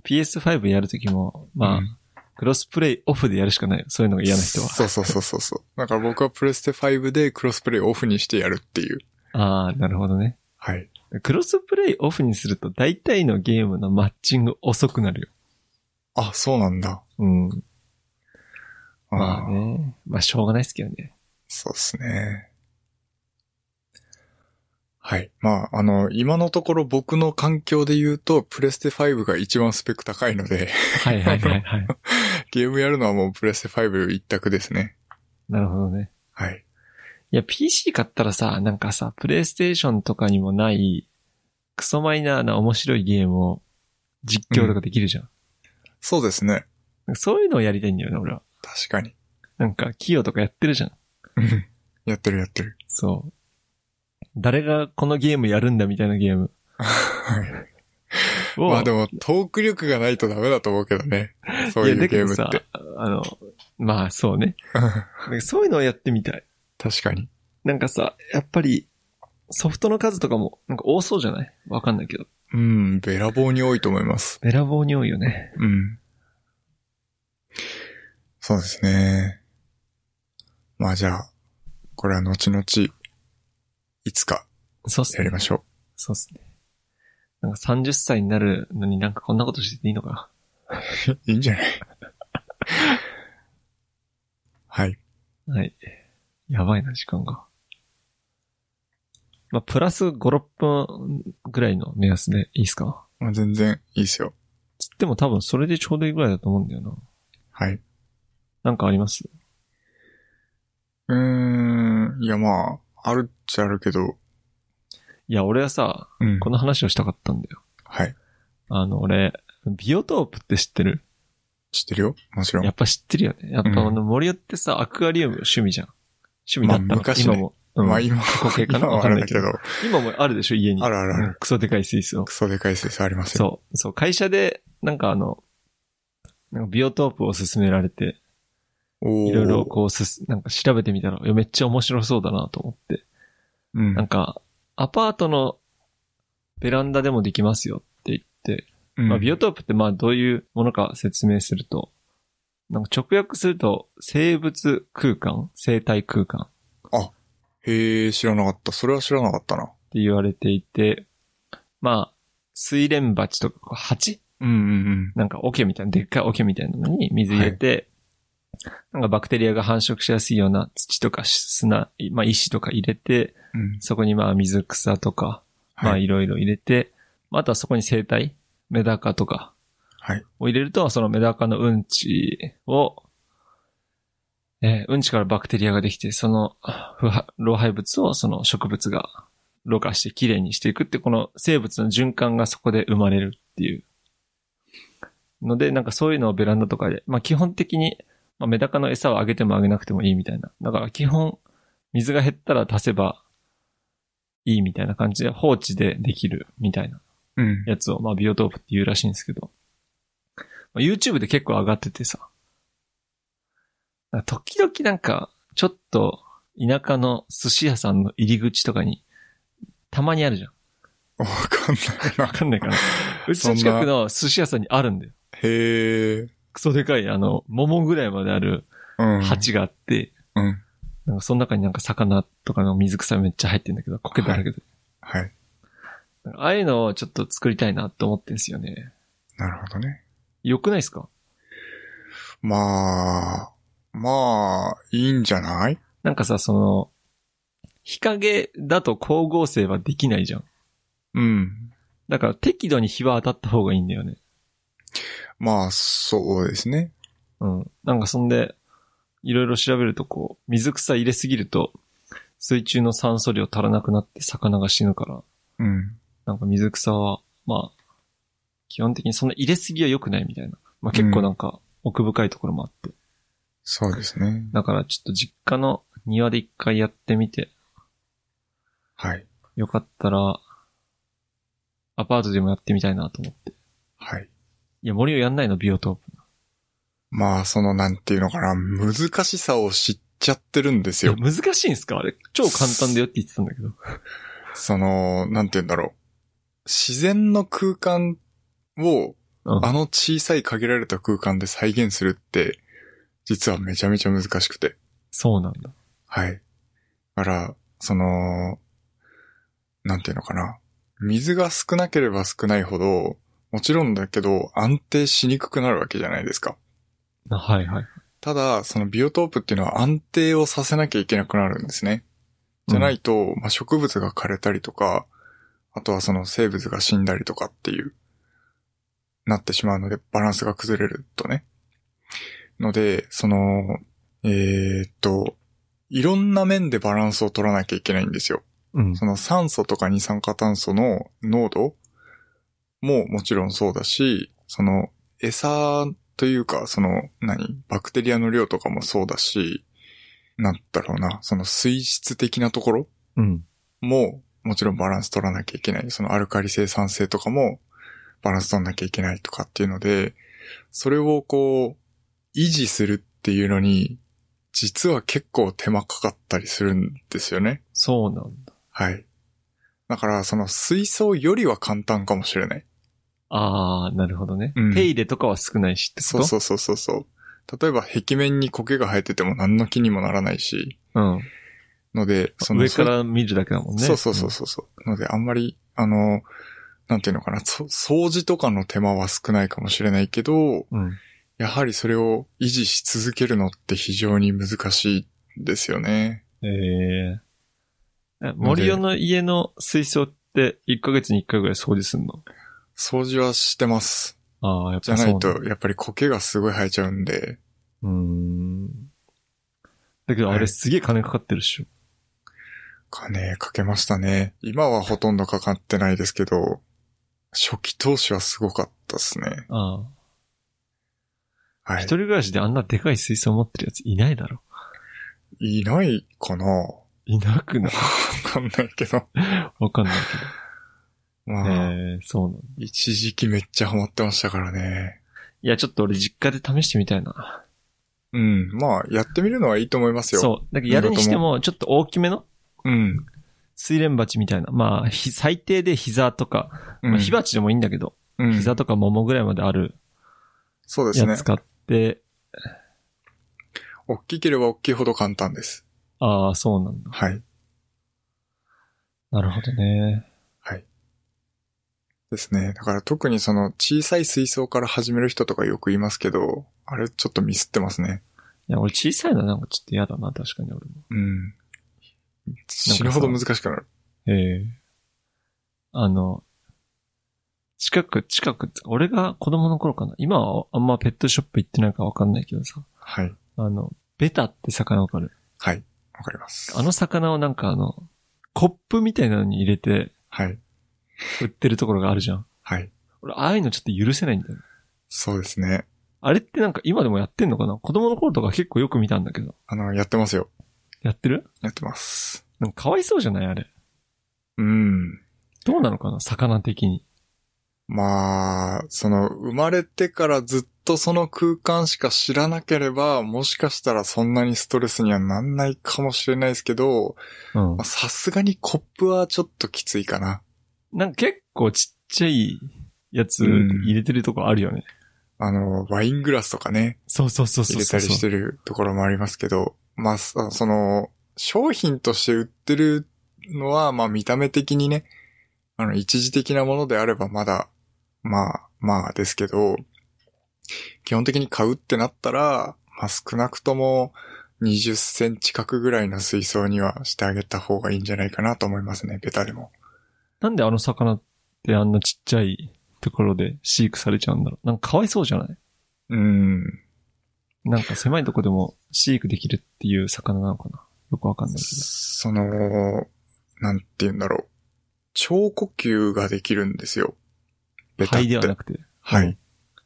PS5 やるときも、まあ、うんクロスプレイオフでやるしかないよ。そういうのが嫌な人は。そうそうそうそうそう。だから僕はプレステ5でクロスプレイオフにしてやるっていう。ああ、なるほどね。はい。クロスプレイオフにすると大体のゲームのマッチング遅くなるよ。あ、そうなんだ。うん。あーまあね。まあしょうがないですけどね。そうですね。はい。まあ、あの、今のところ僕の環境で言うと、プレステ5が一番スペック高いので、はいはいはいはい。ゲームやるのはもうプレステ5一択ですね。なるほどね。はい。いや、PC 買ったらさ、なんかさ、プレイステーションとかにもない、クソマイナーな面白いゲームを実況とかできるじゃん。そうですね。そういうのをやりたいんだよね、俺は。確かに。なんか、キヨとかやってるじゃん。うんやってるやってる。そう。誰がこのゲームやるんだみたいなゲーム を。まあでも、トーク力がないとダメだと思うけどね。そういうゲームって。、あの、まあそうね。そういうのをやってみたい。確かに。なんかさ、やっぱり、ソフトの数とかも、なんか多そうじゃない？わかんないけど。うん、べらぼうに多いと思います。べらぼうに多いよね。うん。そうですね。まあじゃあ、これは後々、いつかそうっすね。やりましょそうっすね。なんか30歳になるのになんかこんなことしてていいのかう。いいんじゃない？はい。なはい。やばいな、時間が。まあ、プラス5、6分ぐらいの目安でいいっすか？まあ、全然いいですよ。つっても多分それでちょうどいいぐらいだと思うんだよな。はい。なんかあります？うーん、いやまあ、あるっちゃあるけど、いや、俺はさ、うん。この話をしたかったんだよ。はい。あの、俺、ビオトープって知ってる？知ってるよもちろん。やっぱ知ってるよね。やっぱうんあの森尾ってさ、アクアリウム趣味じゃん。趣味だったの、まあ昔ね今も。うんまあ今過去形かな？今はあれだけど、今もあるでしょ、家に。あるあるあるうんクソでかいスイスを。クソでかいスイスありますよ。そう。そう、会社で、なんかあの、なんかビオトープを勧められて、いろいろこうすす、なんか調べてみたら、いやめっちゃ面白そうだなと思って。うん。なんか、アパートのベランダでもできますよって言って、うんまあ、ビオトープってまあどういうものか説明すると、なんか直訳すると、生物空間生態空間っへえ、知らなかった。それは知らなかったな。て言われていて、まあ、水蓮鉢とかこう鉢？うんうんなんか桶みたいな、でっかい桶みたいなのに水入れて、なんかバクテリアが繁殖しやすいような土とか砂、まあ石とか入れて、うん。うん。そこにまあ水草とか、まあはい。いろいろ入れて、まああとはそこに生態、メダカとかはい。を入れると、そのメダカのうんちを、えーうんちからバクテリアができて、その不破老廃物をその植物がろ過してきれいにしていくって、この生物の循環がそこで生まれるっていう。ので、なんかそういうのをベランダとかで、まあ基本的に、まあ、メダカの餌をあげてもあげなくてもいいみたいな。だから基本、水が減ったら足せばいいみたいな感じで放置でできるみたいなうん。やつを、まあビオトープって言うらしいんですけど、まあ、YouTube で結構上がっててさ、時々なんか、ちょっと田舎の寿司屋さんの入り口とかに、たまにあるじゃん。わかんないわかんないかな。うちの近くの寿司屋さんにあるんだよ。な。へえ。クソでかい、あの、桃ぐらいまであるうん。鉢があって、うん。なんかその中になんか魚とかの水草めっちゃ入ってんだけど、苔だらけで。はい。なんかああいうのをちょっと作りたいなって思ってんすよね。なるほどね。よくないですか？まあ、まあ、いいんじゃない？なんかさ、その、日陰だと光合成はできないじゃん。うん。だから適度に日は当たった方がいいんだよね。まあ、そうですね。うん。なんかそんで、いろいろ調べるとこう、水草入れすぎると、水中の酸素量足らなくなって魚が死ぬから、うん。なんか水草は、まあ、基本的にそんな入れすぎは良くないみたいな。まあ結構なんか奥深いところもあって。そうですね。だからちょっと実家の庭で一回やってみて、はい。よかったら、アパートでもやってみたいなと思って。はい。いや、森をやんないの、ビオトープ。まあ、その、なんていうのかな、難しさを知っちゃってるんですよ。難しいんすか？あれ。超簡単だよって言ってたんだけど。その、なんて言うんだろう。自然の空間を、うんあの小さい限られた空間で再現するって、実はめちゃめちゃ難しくて。そうなんだ。はい。だから、その、なんていうのかな。水が少なければ少ないほど、もちろんだけど安定しにくくなるわけじゃないですか。あはいはい。ただ、そのビオトープっていうのは安定をさせなきゃいけなくなるんですね。じゃないと、まあ、植物が枯れたりとか、あとはその生物が死んだりとかっていう、なってしまうので、バランスが崩れるとね。ので、その、えーっと、いろんな面でバランスを取らなきゃいけないんですよ。うん。その酸素とか二酸化炭素の濃度ももちろんそうだし、その餌というか、その何？バクテリアの量とかもそうだし、なんだろうな、その水質的なところうん。ももちろんバランス取らなきゃいけない。そのアルカリ性酸性とかもバランス取らなきゃいけないとかっていうので、それをこう、維持するっていうのに、実は結構手間かかったりするんですよね。そうなんだ。はい。だから、その水槽よりは簡単かもしれない。ああ、なるほどね。うん手入れとかは少ないしってこと？そうそうそうそうそう。例えば壁面に苔が生えてても何の気にもならないし、うん。ので、その上から見るだけだもんね。そうそうそうそうそう。ので、あんまり、あの、なんていうのかな、そ掃除とかの手間は少ないかもしれないけど、うん。うん。やはりそれを維持し続けるのって非常に難しいですよね。えええ森尾の家の水槽って1ヶ月に1回ぐらい掃除すんの？掃除はしてます。ああ、やっじゃない。と、やっぱり苔がすごい生えちゃうんで、うーん。だけどあれはいすげえ金かかってるっしょ。金かけましたね。今はほとんどかかってないですけど、初期投資はすごかったですね。ああ。はい一。人暮らしであんなでかい水槽持ってるやついないだろ。いないかなわいなくない？かんないけど。わかんないけど。まあ、ええそうなんだ。一時期めっちゃハマってましたからね。いや、ちょっと俺実家で試してみたいな。うん。まあ、やってみるのはいいと思いますよ。そう。だけどやるにしても、ちょっと大きめのう。うん。水蓮鉢みたいな。まあ、ひ最低で膝とか、うん。まあ、火鉢でもいいんだけど、うん。膝とか桃ぐらいまであるそうですね。やつ買って、大きければ大きいほど簡単です。ああ、そうなんだ。はい。なるほどね。はい。ですね。だから特にその小さい水槽から始める人とかよく言いますけど、あれちょっとミスってますね。いや、俺小さいのはなんかちょっと嫌だな、確かに俺も。うん。死ぬほど難しくなる。ええあの、近く、近く、俺が子供の頃かな。今はあんまペットショップ行ってないかわかんないけどさ。はい。あの、ベタって魚わかるはい。わかります。あの魚をなんかあの、コップみたいなのに入れてはい。売ってるところがあるじゃん。はい。俺、ああいうのちょっと許せないんだよ。そうですね。あれってなんか今でもやってんのかな？子供の頃とか結構よく見たんだけど。あの、やってますよ。やってる？やってます。なんかかわいそうじゃない？あれ。うん。どうなのかな？魚的に。まあ、その、生まれてからずっとその空間しか知らなければ、もしかしたらそんなにストレスにはなんないかもしれないですけど。さすがにコップはちょっときついかな。なんか結構ちっちゃいやつ入れてるとこあるよね。あの、ワイングラスとかね、そうそうそうそうそう。入れたりしてるところもありますけど、まあ、そその、商品として売ってるのは、まあ見た目的にね、あの、一時的なものであればまだ、まあ、まあですけど、基本的に買うってなったら、まあ少なくとも20センチ角ぐらいの水槽にはしてあげた方がいいんじゃないかなと思いますね、ベタでも。なんであの魚ってあんなちっちゃいところで飼育されちゃうんだろう。なんかかわいそうじゃない？うん。なんか狭いとこでも飼育できるっていう魚なのかな？よくわかんないけその、なんて言うんだろう。超呼吸ができるんですよ。ど。ベタって。肺ではなくて。はい。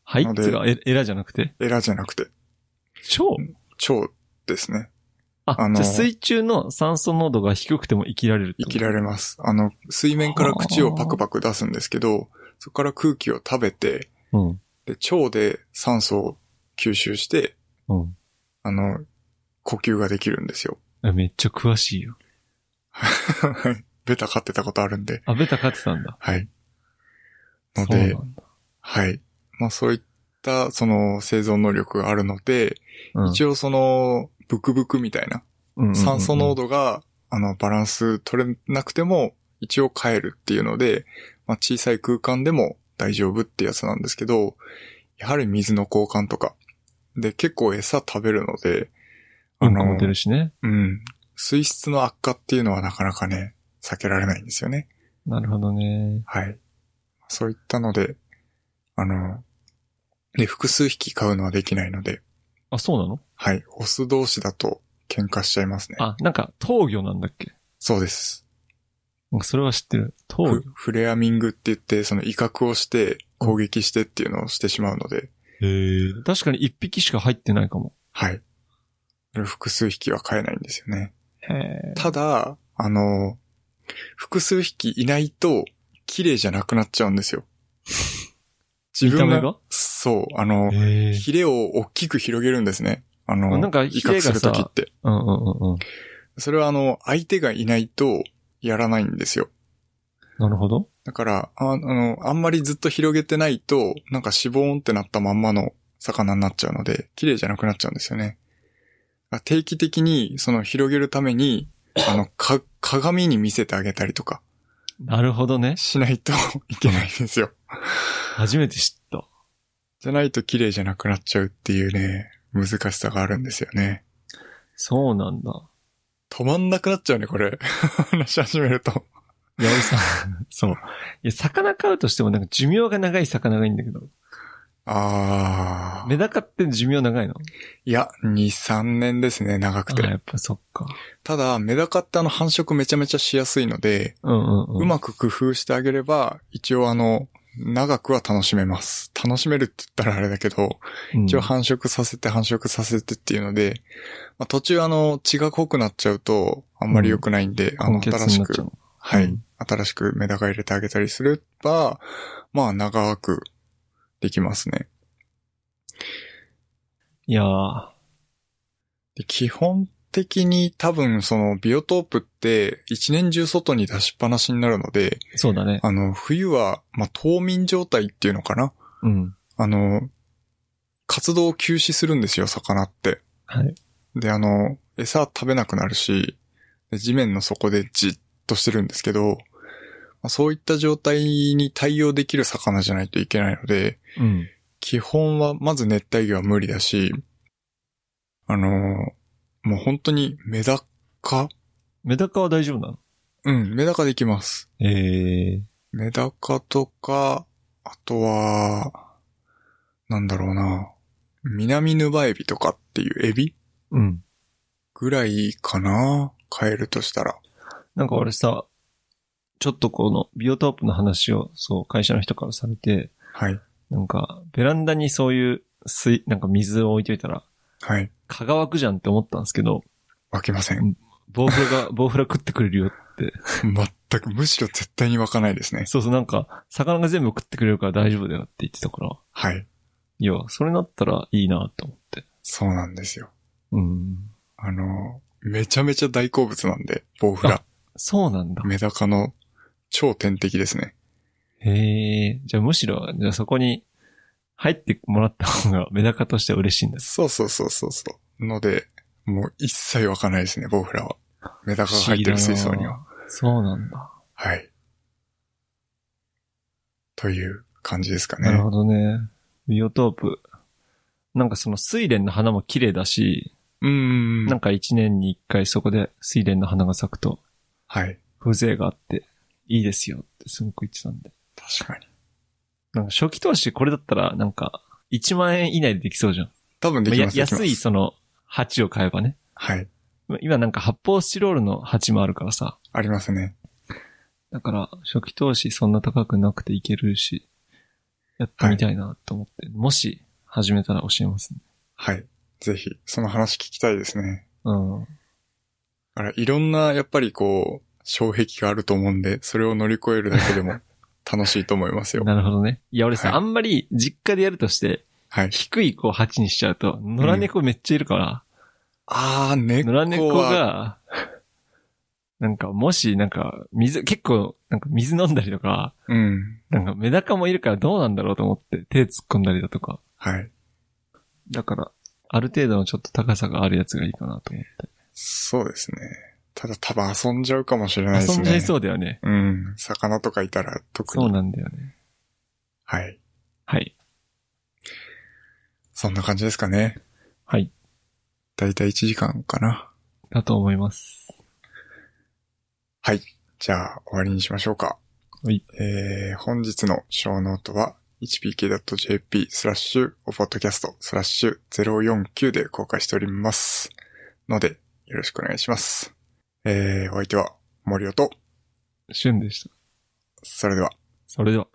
肺のでってエエラじゃなくて？エラじゃなくて、腸？腸ですね。あ、あのじゃあ水中の酸素濃度が低くても生きられる生きられます。あの、水面から口をパクパク出すんですけど、そこから空気を食べて、うん。で、腸で酸素を吸収して、うん。あの、呼吸ができるんですよ。あめっちゃ詳しいよ。はい。ベタ飼ってたことあるんで。あ、ベタ飼ってたんだ。はい。ので。はい。まあそういった、その生存能力があるので、うん一応その、ブクブクみたいな、うんうんうん酸素濃度が、あの、バランス取れなくても、一応変えるっていうので、まあ小さい空間でも大丈夫ってやつなんですけど、やはり水の交換とか。で、結構餌食べるので、あのうんこも、出るしね。うん。水質の悪化っていうのはなかなかね、避けられないんですよね。なるほどね。はい。そういったので、あの、で、複数匹飼うのはできないので、あ、そうなの？はい。オス同士だと喧嘩しちゃいますね。あ、なんか、闘魚なんだっけ？そうです。それは知ってる。闘フ魚フレアミングって言って、その威嚇をして、攻撃してっていうのをしてしまうので、へえ。確かに一匹しか入ってないかも。はい。複数匹は飼えないんですよね。へえ。ただ、あの、複数匹いないと、綺麗じゃなくなっちゃうんですよ。自分がそう、あの。ヒレを大きく広げるんですね。あの、なんか威嚇するときって。うんうんうんうん。それはあの、相手がいないとやらないんですよ。なるほど。だから、ああの、あんまりずっと広げてないと、なんかしぼーんってなったまんまの魚になっちゃうので、綺麗じゃなくなっちゃうんですよね。定期的に、その広げるために、あの、か、鏡に見せてあげたりとか、なるほどね。しないといけないんですよ。初めて知った。じゃないと綺麗じゃなくなっちゃうっていうね、難しさがあるんですよね。そうなんだ。止まんなくなっちゃうね、これ。話し始めると。いや、俺さ、そう。いや、魚飼うとしてもなんか寿命が長い魚がいいんだけど。あー。メダカって寿命長いの？いや、2、3年ですね、長くあ、て。やっぱそっか。ただ、メダカってあの繁殖めちゃめちゃしやすいので、うんうんうん。うまく工夫してあげれば、一応あの、長くは楽しめます。楽しめるって言ったらあれだけど、うん一応繁殖させて繁殖させてっていうので、まあ、途中あの、血が濃くなっちゃうと、あんまり良くないんで、あの、根血新しく。はい、うん新しくメダカ入れてあげたりすれば、まあ長くできますね。いやー、で基本的に多分そのビオトープって一年中外に出しっぱなしになるので、そうだね。あの、冬は、まあ、冬眠状態っていうのかなうん。あの、活動を休止するんですよ、魚って。はい。で、あの、餌食べなくなるし、で地面の底でじっとしてるんですけど、まあ、そういった状態に対応できる魚じゃないといけないので、うん。基本はまず熱帯魚は無理だし、あの、もう本当にメダカ？メダカは大丈夫なの？うん、メダカできます。ええメダカとか、あとは、なんだろうな。南ヌバエビとかっていうエビ？うん。ぐらいかな？飼えるとしたら。なんか俺さ、ちょっとこのビオトープの話を、そう、会社の人からされて、はい。なんか、ベランダにそういう水、なんか水を置いといたら、はい。蚊が湧くじゃんって思ったんですけど、湧きません。ボウフラが、ボウフラ食ってくれるよって。全く、むしろ絶対に湧かないですね。そうそう、なんか、魚が全部食ってくれるから大丈夫だよって言ってたから、はい。いや、それなったらいいなと思って。そうなんですよ。うん。あの、めちゃめちゃ大好物なんで、ボウフラ。そうなんだ。メダカの超天敵ですね。へえ。じゃあむしろ、じゃあそこに入ってもらった方がメダカとしては嬉しいんです。そうそうそうそうそう。ので、もう一切湧かないですね、ボウフラは。メダカが入ってる水槽には。。そうなんだ。はい。という感じですかね。なるほどね。ビオトープ。なんかその睡蓮の花も綺麗だし、うーん。なんか一年に一回そこで睡蓮の花が咲くとはい。風情があっていいですよってすごく言ってたんで。確かに。なんか初期投資これだったら、なんか、1万円以内でできそうじゃん。多分できますますや安いその、鉢を買えばね。はい。まあ今なんか発泡スチロールの鉢もあるからさ。ありますね。だから、初期投資そんな高くなくていけるし、やってみたいなと思って。もし、始めたら教えますね。はい。ぜひ、その話聞きたいですね。うん。だから、いろんな、やっぱりこう、障壁があると思うんで、それを乗り越えるだけでも 楽しいと思いますよ。なるほどね。いや、俺さ、はいあんまり実家でやるとして、はい。低いこう鉢にしちゃうと、野良猫めっちゃいるから、あー、猫は。野良猫が、なんか、もし、なんか、水、結構、なんか水飲んだりとか、うん。なんかメダカもいるからどうなんだろうと思って手突っ込んだりだとか。はい。だから、ある程度のちょっと高さがあるやつがいいかなと思って。そうですね。ただ多分遊んじゃうかもしれないですね。遊んじゃいそうだよね。うん。魚とかいたら特に。そうなんだよね。はい。はい。そんな感じですかね。はい。だいたい1時間かな。だと思います。はい。じゃあ、終わりにしましょうか。はい。えー、本日のショーノートは、hpk.jp スラッシュポッドキャストスラッシュ049で公開しております。ので、よろしくお願いします。えー、お相手は森尾と、旬でした。それでは。それでは。